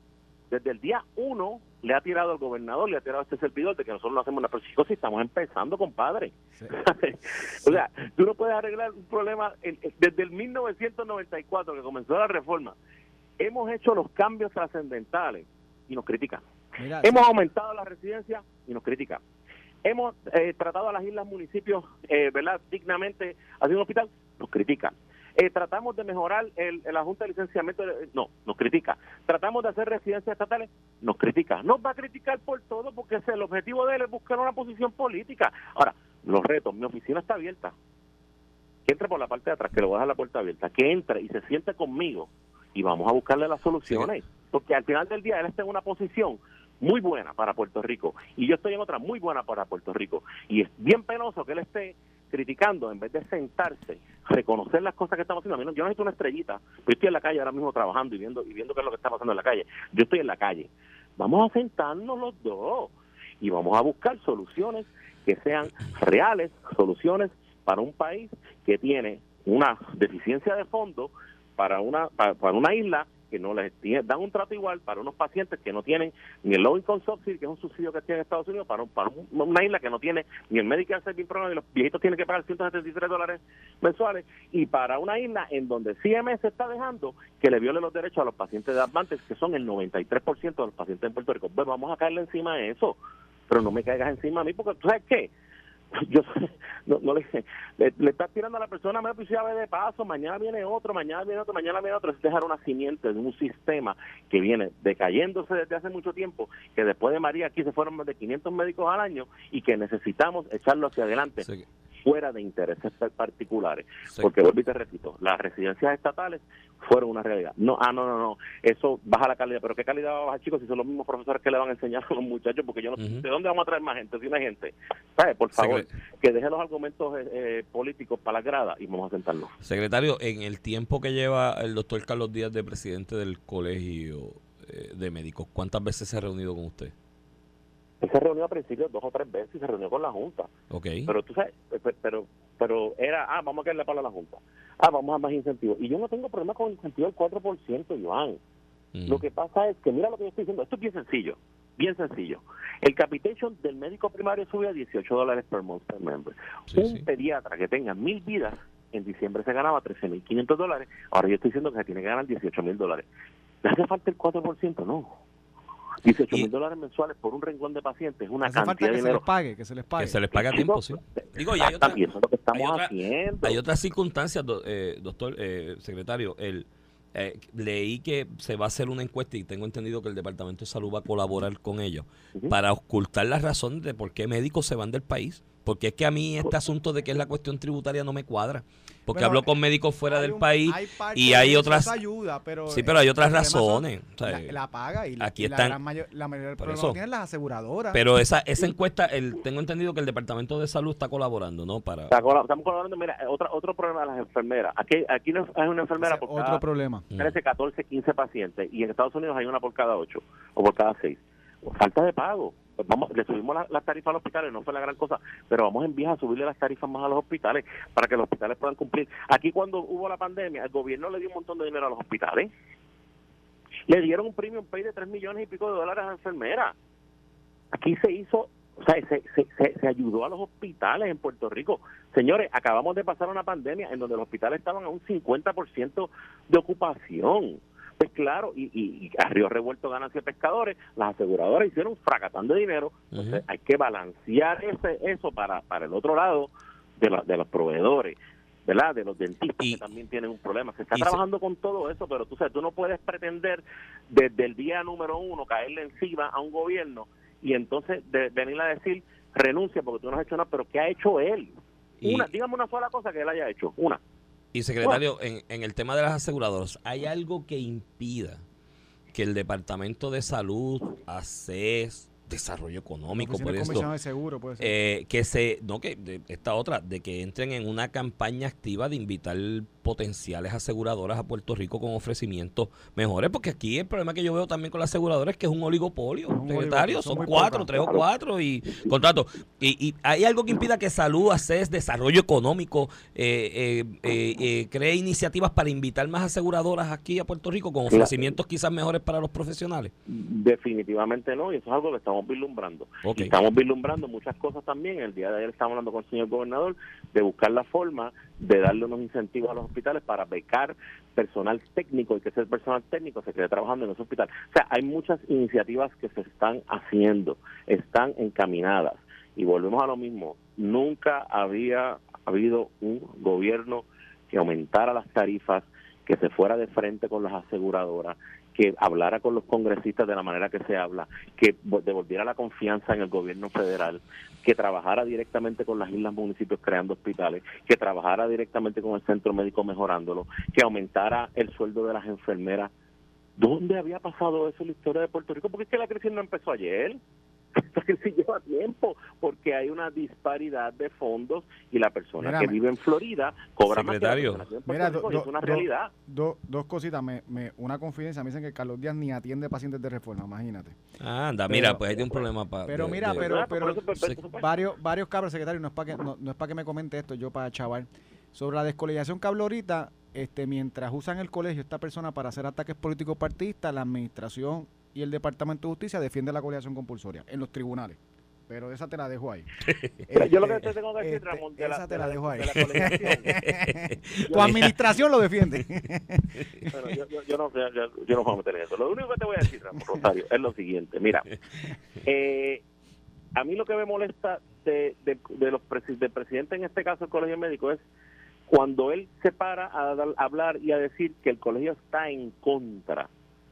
Speaker 5: desde el día uno, le ha tirado al gobernador, le ha tirado a este servidor de que nosotros no hacemos una persecución si estamos empezando, compadre.
Speaker 3: Sí. [laughs]
Speaker 5: o sea, tú no puedes arreglar un problema desde el 1994 que comenzó la reforma. Hemos hecho los cambios trascendentales y nos critican.
Speaker 3: Mira,
Speaker 5: Hemos aumentado la residencia y nos critican. Hemos eh, tratado a las islas municipios, eh, ¿verdad? Dignamente haciendo un hospital, nos critican. Eh, tratamos de mejorar el, la Junta de Licenciamiento, eh, no, nos critica. Tratamos de hacer residencias estatales, nos critica. Nos va a criticar por todo porque ese- el objetivo de él es buscar una posición política. Ahora, los retos, mi oficina está abierta. Que entre por la parte de atrás, que le voy a dejar la puerta abierta, que entre y se siente conmigo y vamos a buscarle las soluciones. Porque al final del día él está en una posición muy buena para Puerto Rico y yo estoy en otra muy buena para Puerto Rico. Y es bien penoso que él esté criticando en vez de sentarse, reconocer las cosas que estamos haciendo. A mí no- yo no necesito una estrellita, yo estoy en la calle ahora mismo trabajando y viendo, y viendo qué es lo que está pasando en la calle. Yo estoy en la calle. Vamos a sentarnos los dos y vamos a buscar soluciones que sean reales, soluciones para un país que tiene una deficiencia de fondo para una para, para una isla que no les dan un trato igual para unos pacientes que no tienen ni el low income subsidy, que es un subsidio que tiene Estados Unidos, para, un- para un- una isla que no tiene ni el Medicare Savings Program y los viejitos tienen que pagar 173 dólares mensuales, y para una isla en donde CMS está dejando que le viole los derechos a los pacientes de Advantage, que son el 93% de los pacientes en Puerto Rico. Pues vamos a caerle encima de eso, pero no me caigas encima a mí, porque tú sabes qué, [laughs] yo no, no le, le, le estás tirando a la persona me pues ve de paso, mañana viene otro, mañana viene otro, mañana viene otro, es dejar una simiente de un sistema que viene decayéndose desde hace mucho tiempo, que después de María aquí se fueron más de 500 médicos al año y que necesitamos echarlo hacia adelante
Speaker 4: Sí.
Speaker 5: Fuera de intereses par- particulares.
Speaker 4: Sí.
Speaker 5: Porque vuelvo y te repito, las residencias estatales fueron una realidad. No, ah, no, no, no, eso baja la calidad. Pero ¿qué calidad va a bajar, chicos, si son los mismos profesores que le van a enseñar a los muchachos? Porque yo no sé. ¿de dónde vamos a traer más gente? Si no hay gente. ¿Sabes? Por favor, que deje los argumentos eh, eh, políticos para la grada y vamos a sentarnos.
Speaker 4: Secretario, en el tiempo que lleva el doctor Carlos Díaz de presidente del colegio eh, de médicos, ¿cuántas veces se ha reunido con usted?
Speaker 5: Se reunió a principios dos o tres veces y se reunió con la Junta. Pero tú sabes, pe- pero pero era, ah, vamos a caerle palo a la Junta. Ah, vamos a más incentivos. Y yo no tengo problema con el incentivo del 4%, Joan.
Speaker 4: Mm.
Speaker 5: Lo que pasa es que, mira lo que yo estoy diciendo, esto es bien sencillo, bien sencillo. El capitation del médico primario sube a 18 dólares per month per member.
Speaker 4: Sí,
Speaker 5: Un
Speaker 4: sí.
Speaker 5: pediatra que tenga mil vidas, en diciembre se ganaba 13.500 dólares, ahora yo estoy diciendo que se tiene que ganar 18.000 dólares. ¿Le hace falta el 4%? No. 18
Speaker 4: Y-
Speaker 5: mil dólares mensuales por un renglón de pacientes es una
Speaker 3: hace falta
Speaker 5: cantidad
Speaker 3: que
Speaker 5: de
Speaker 3: se les pague, que se les pague.
Speaker 4: Que se les paga a tiempo, sí. Digo, y hay otra,
Speaker 5: eso es lo que estamos
Speaker 4: hay otra-
Speaker 5: haciendo.
Speaker 4: hay otras circunstancias, do- eh, doctor, eh, secretario. El, eh, leí que se va a hacer una encuesta y tengo entendido que el Departamento de Salud va a colaborar con ellos para ocultar las razones de por qué médicos se van del país. Porque es que a mí este asunto de que es la cuestión tributaria no me cuadra. Porque
Speaker 3: Bueno,
Speaker 4: hablo con médicos fuera del
Speaker 3: un-
Speaker 4: país
Speaker 3: hay
Speaker 4: y
Speaker 3: de
Speaker 4: hay otras...
Speaker 3: ayuda, pero
Speaker 4: Sí, pero hay otras
Speaker 3: son
Speaker 4: razones, o sea,
Speaker 3: la, la paga y, la-
Speaker 4: aquí
Speaker 3: y la
Speaker 4: están-
Speaker 3: gran mayor, la mayoría del
Speaker 4: Por
Speaker 3: problema
Speaker 4: eso.
Speaker 3: lo tienen las aseguradoras.
Speaker 4: Pero esa, esa encuesta, el, tengo entendido que el Departamento de Salud está colaborando, ¿no? Para...
Speaker 5: Está colab- Estamos colaborando, mira, otra, otro problema de las enfermeras. Aquí, aquí no hay una enfermera por
Speaker 3: otro
Speaker 5: cada
Speaker 3: problema.
Speaker 4: Mm.
Speaker 5: 13, 14, 15 pacientes y en Estados Unidos hay una por cada 8 o por cada 6. Falta de pago. Pues vamos, le subimos la- las tarifas a los hospitales, no fue la gran cosa, pero vamos en vías a subirle las tarifas más a los hospitales para que los hospitales puedan cumplir. Aquí cuando hubo la pandemia, el gobierno le dio un montón de dinero a los hospitales. Le dieron un premium pay de 3 millones y pico de dólares a enfermeras. Aquí se hizo, o sea, se, se, se, se ayudó a los hospitales en Puerto Rico. Señores, acabamos de pasar una pandemia en donde los hospitales estaban a un 50% de ocupación. Pues claro, y, y, y a Río Revuelto ganancia de pescadores, las aseguradoras hicieron fracatán de dinero. Entonces hay que balancear ese eso para, para el otro lado de, la- de los proveedores. ¿verdad? De los dentistas
Speaker 4: Y-
Speaker 5: que también tienen un problema. Se está
Speaker 4: se-
Speaker 5: trabajando con todo eso, pero tú sabes, tú no puedes pretender desde el día número uno caerle encima a un gobierno y entonces de, venir a decir renuncia porque tú no has hecho nada, pero ¿qué ha hecho él?
Speaker 4: Y-
Speaker 5: Una, dígame una sola cosa que él haya hecho, una.
Speaker 4: Y secretario, en, en el tema de las aseguradoras, ¿hay algo que impida que el Departamento de Salud, ACES, desarrollo económico, por
Speaker 3: de seguro puede ser.
Speaker 4: Eh, que se, no que de- esta otra, de que entren en una campaña activa de invitar potenciales aseguradoras a Puerto Rico con ofrecimientos mejores, porque aquí el problema que yo veo también con las aseguradoras es que es un oligopolio,
Speaker 3: un
Speaker 4: secretario,
Speaker 3: oligopolio, son
Speaker 4: cuatro,
Speaker 3: pocas.
Speaker 4: tres o cuatro y contratos. Y, y hay algo que impida que Salud, ACES, Desarrollo Económico, eh, eh, eh, eh, cree iniciativas para invitar más aseguradoras aquí a Puerto Rico con ofrecimientos quizás mejores para los profesionales.
Speaker 5: Definitivamente no, y eso es algo que estamos vislumbrando.
Speaker 4: Ok.
Speaker 5: Y estamos vislumbrando muchas cosas también. El día de ayer estábamos hablando con el señor gobernador de buscar la forma de darle unos incentivos a los hospitales para becar personal técnico y que ese personal técnico se quede trabajando en ese hospital. O sea, hay muchas iniciativas que se están haciendo, están encaminadas. Y volvemos a lo mismo, nunca había habido un gobierno que aumentara las tarifas, que se fuera de frente con las aseguradoras, que hablara con los congresistas de la manera que se habla, que vo- devolviera la confianza en el gobierno federal, que trabajara directamente con las islas municipios creando hospitales, que trabajara directamente con el centro médico mejorándolo, que aumentara el sueldo de las enfermeras. ¿Dónde había pasado eso en la historia de Puerto Rico? Porque es que la crisis no empezó ayer. [laughs] Esta crisis lleva tiempo porque hay una disparidad de fondos y la persona que vive en Florida cobra
Speaker 4: Secretario.
Speaker 5: más que la
Speaker 3: Mira, do-
Speaker 5: es una
Speaker 3: do-
Speaker 5: realidad.
Speaker 3: Do- dos cositas, me, me- una confidencia, me dicen que Carlos Díaz ni atiende pacientes de reforma, imagínate.
Speaker 4: Anda,
Speaker 3: Pero-
Speaker 4: mira, pues hay un problema para...
Speaker 3: Pero mira, pero,
Speaker 5: eso.
Speaker 3: varios, varios cabros secretarios, no es para que, no, no es para que me comente esto, yo para chaval. Sobre la descolegiación que hablo ahorita, este, mientras usan el colegio esta persona para hacer ataques políticos partidistas, la administración y el Departamento de Justicia defiende la colegiación compulsoria en los tribunales. Pero esa te la dejo ahí. [laughs]
Speaker 5: Yo lo que te tengo que decir,
Speaker 3: este,
Speaker 5: Ramón, de la,
Speaker 3: esa te
Speaker 5: de
Speaker 3: la
Speaker 5: la-
Speaker 3: dejo ahí.
Speaker 5: de la [laughs]
Speaker 3: tu administración lo defiende. [laughs]
Speaker 5: Bueno, yo, yo, yo no, yo, yo- no voy a meter en eso. Lo único que te voy a decir, Ramón Rosario, es lo siguiente. Mira, eh, a mí lo que me molesta de, de, de los del presidente, en este caso el colegio médico, es cuando él se para a, a hablar y a decir que el colegio está en contra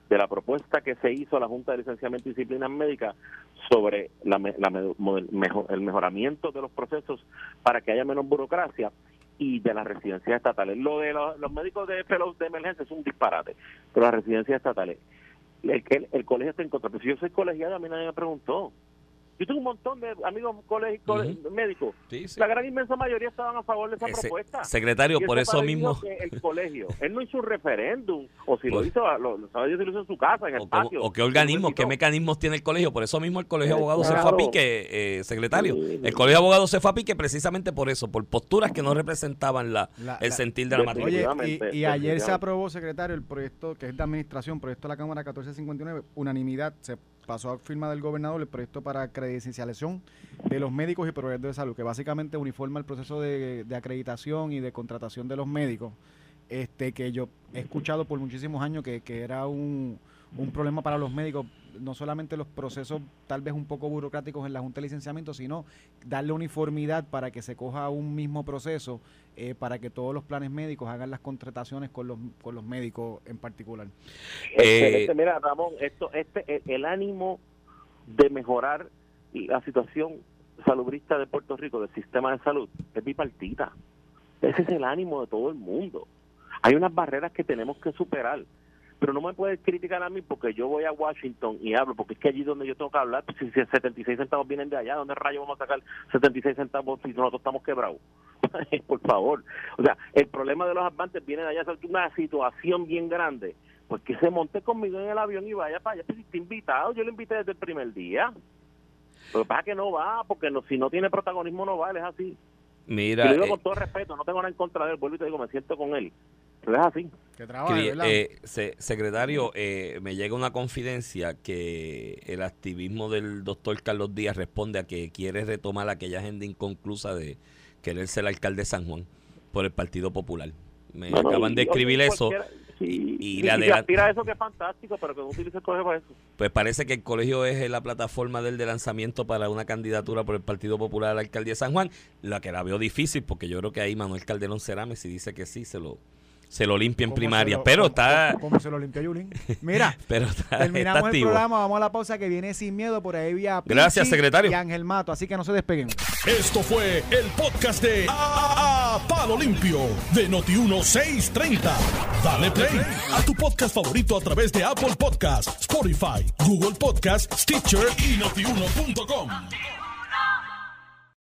Speaker 5: de la propuesta que se hizo a la Junta de Licenciamiento y Disciplinas Médicas sobre la, la el mejoramiento de los procesos para que haya menos burocracia y de las residencias estatales. Lo de los, médicos de fellows de emergencia es un disparate, pero las residencias estatales, el, el, el colegio está en contra. Pero si yo soy colegiado, a mí nadie me preguntó. Yo tengo un montón de amigos colegios médicos.
Speaker 4: Sí, sí.
Speaker 5: La gran inmensa mayoría estaban a favor de esa
Speaker 4: Ese-
Speaker 5: propuesta.
Speaker 4: secretario,
Speaker 5: Y
Speaker 4: por eso mismo...
Speaker 5: el colegio, él no hizo un referéndum, o si lo
Speaker 4: Pues-
Speaker 5: hizo, lo, lo sabe lo hizo en su casa, en el
Speaker 4: o,
Speaker 5: patio.
Speaker 4: o qué organismos, qué mecanismos tiene el colegio. Por eso mismo el colegio de
Speaker 5: Eh,
Speaker 4: abogados se fue a pique, eh, secretario.
Speaker 5: Sí,
Speaker 4: El colegio de abogados se fue a pique precisamente por eso, por posturas que no representaban la,
Speaker 3: La-
Speaker 4: el
Speaker 3: la-
Speaker 4: sentir de la materia.
Speaker 3: Oye, y, y ayer se aprobó, secretario, el proyecto que es de administración, proyecto de la Cámara 1459, unanimidad, se pasó a firma del gobernador el proyecto para credencialización de los médicos y proveedores de salud, que básicamente uniforma el proceso de, de acreditación y de contratación de los médicos, este que yo he escuchado por muchísimos años que, que era un, un problema para los médicos, no solamente los procesos tal vez un poco burocráticos en la Junta de Licenciamiento, sino darle uniformidad para que se coja un mismo proceso eh, para que todos los planes médicos hagan las contrataciones con los, con los médicos en particular.
Speaker 5: Excelente.
Speaker 4: Eh,
Speaker 5: Mira, Ramón, esto, este, el, el ánimo de mejorar la situación salubrista de Puerto Rico, del sistema de salud, es bipartita. Ese es el ánimo de todo el mundo. Hay unas barreras que tenemos que superar. Pero no me puedes criticar a mí porque yo voy a Washington y hablo, porque es que allí donde yo tengo que hablar, pues, si, si 76 centavos vienen de allá, ¿dónde rayos vamos a sacar 76 centavos si nosotros estamos quebrados? [laughs] Por favor. O sea, el problema de los advances viene de allá, es una situación bien grande. Pues que se monte conmigo en el avión y vaya para allá, pues si invitado, yo lo invité desde el primer día. Lo que pasa es que no va, porque no, si no tiene protagonismo no va, él es así. Y
Speaker 4: Mira,
Speaker 5: lo digo
Speaker 4: eh,
Speaker 5: con todo respeto, no tengo nada en contra de él, vuelvo y te digo, me siento con él. Pero es así.
Speaker 3: Que trabaje,
Speaker 4: Cri-
Speaker 3: ¿verdad?
Speaker 4: eh, se- secretario, eh, me llega una confidencia que el activismo del doctor Carlos Díaz responde a que quiere retomar aquella agenda inconclusa de querer ser alcalde de San Juan por el Partido Popular. Me
Speaker 5: Bueno,
Speaker 4: acaban de
Speaker 5: y-
Speaker 4: escribir eso.
Speaker 5: sí,
Speaker 4: y
Speaker 5: y,
Speaker 4: le
Speaker 5: si
Speaker 4: adelan-
Speaker 5: aspira a eso, que es fantástico, pero que no utilice el colegio para eso.
Speaker 4: Pues parece que el colegio es la plataforma del de lanzamiento para una candidatura por el Partido Popular a la alcaldía de San Juan, la que la veo difícil porque yo creo que ahí Manuel Calderón Cerame si dice que sí se lo se lo limpia en
Speaker 3: ¿Cómo
Speaker 4: primaria,
Speaker 3: lo-
Speaker 4: pero
Speaker 3: cómo-
Speaker 4: está
Speaker 3: cómo- se lo limpió Yulín? [laughs] Mira,
Speaker 4: pero está,
Speaker 3: terminamos
Speaker 4: está
Speaker 3: el
Speaker 4: activo.
Speaker 3: programa, vamos a la pausa que viene sin miedo por ahí vía
Speaker 4: Gracias, secretario.
Speaker 3: y Ángel Mato, así que no se despeguen.
Speaker 1: Esto fue el podcast de A Palo Limpio de Noti1630. Dale play a tu podcast favorito a través de Apple Podcasts, Spotify, Google Podcasts, Stitcher y notiuno.com.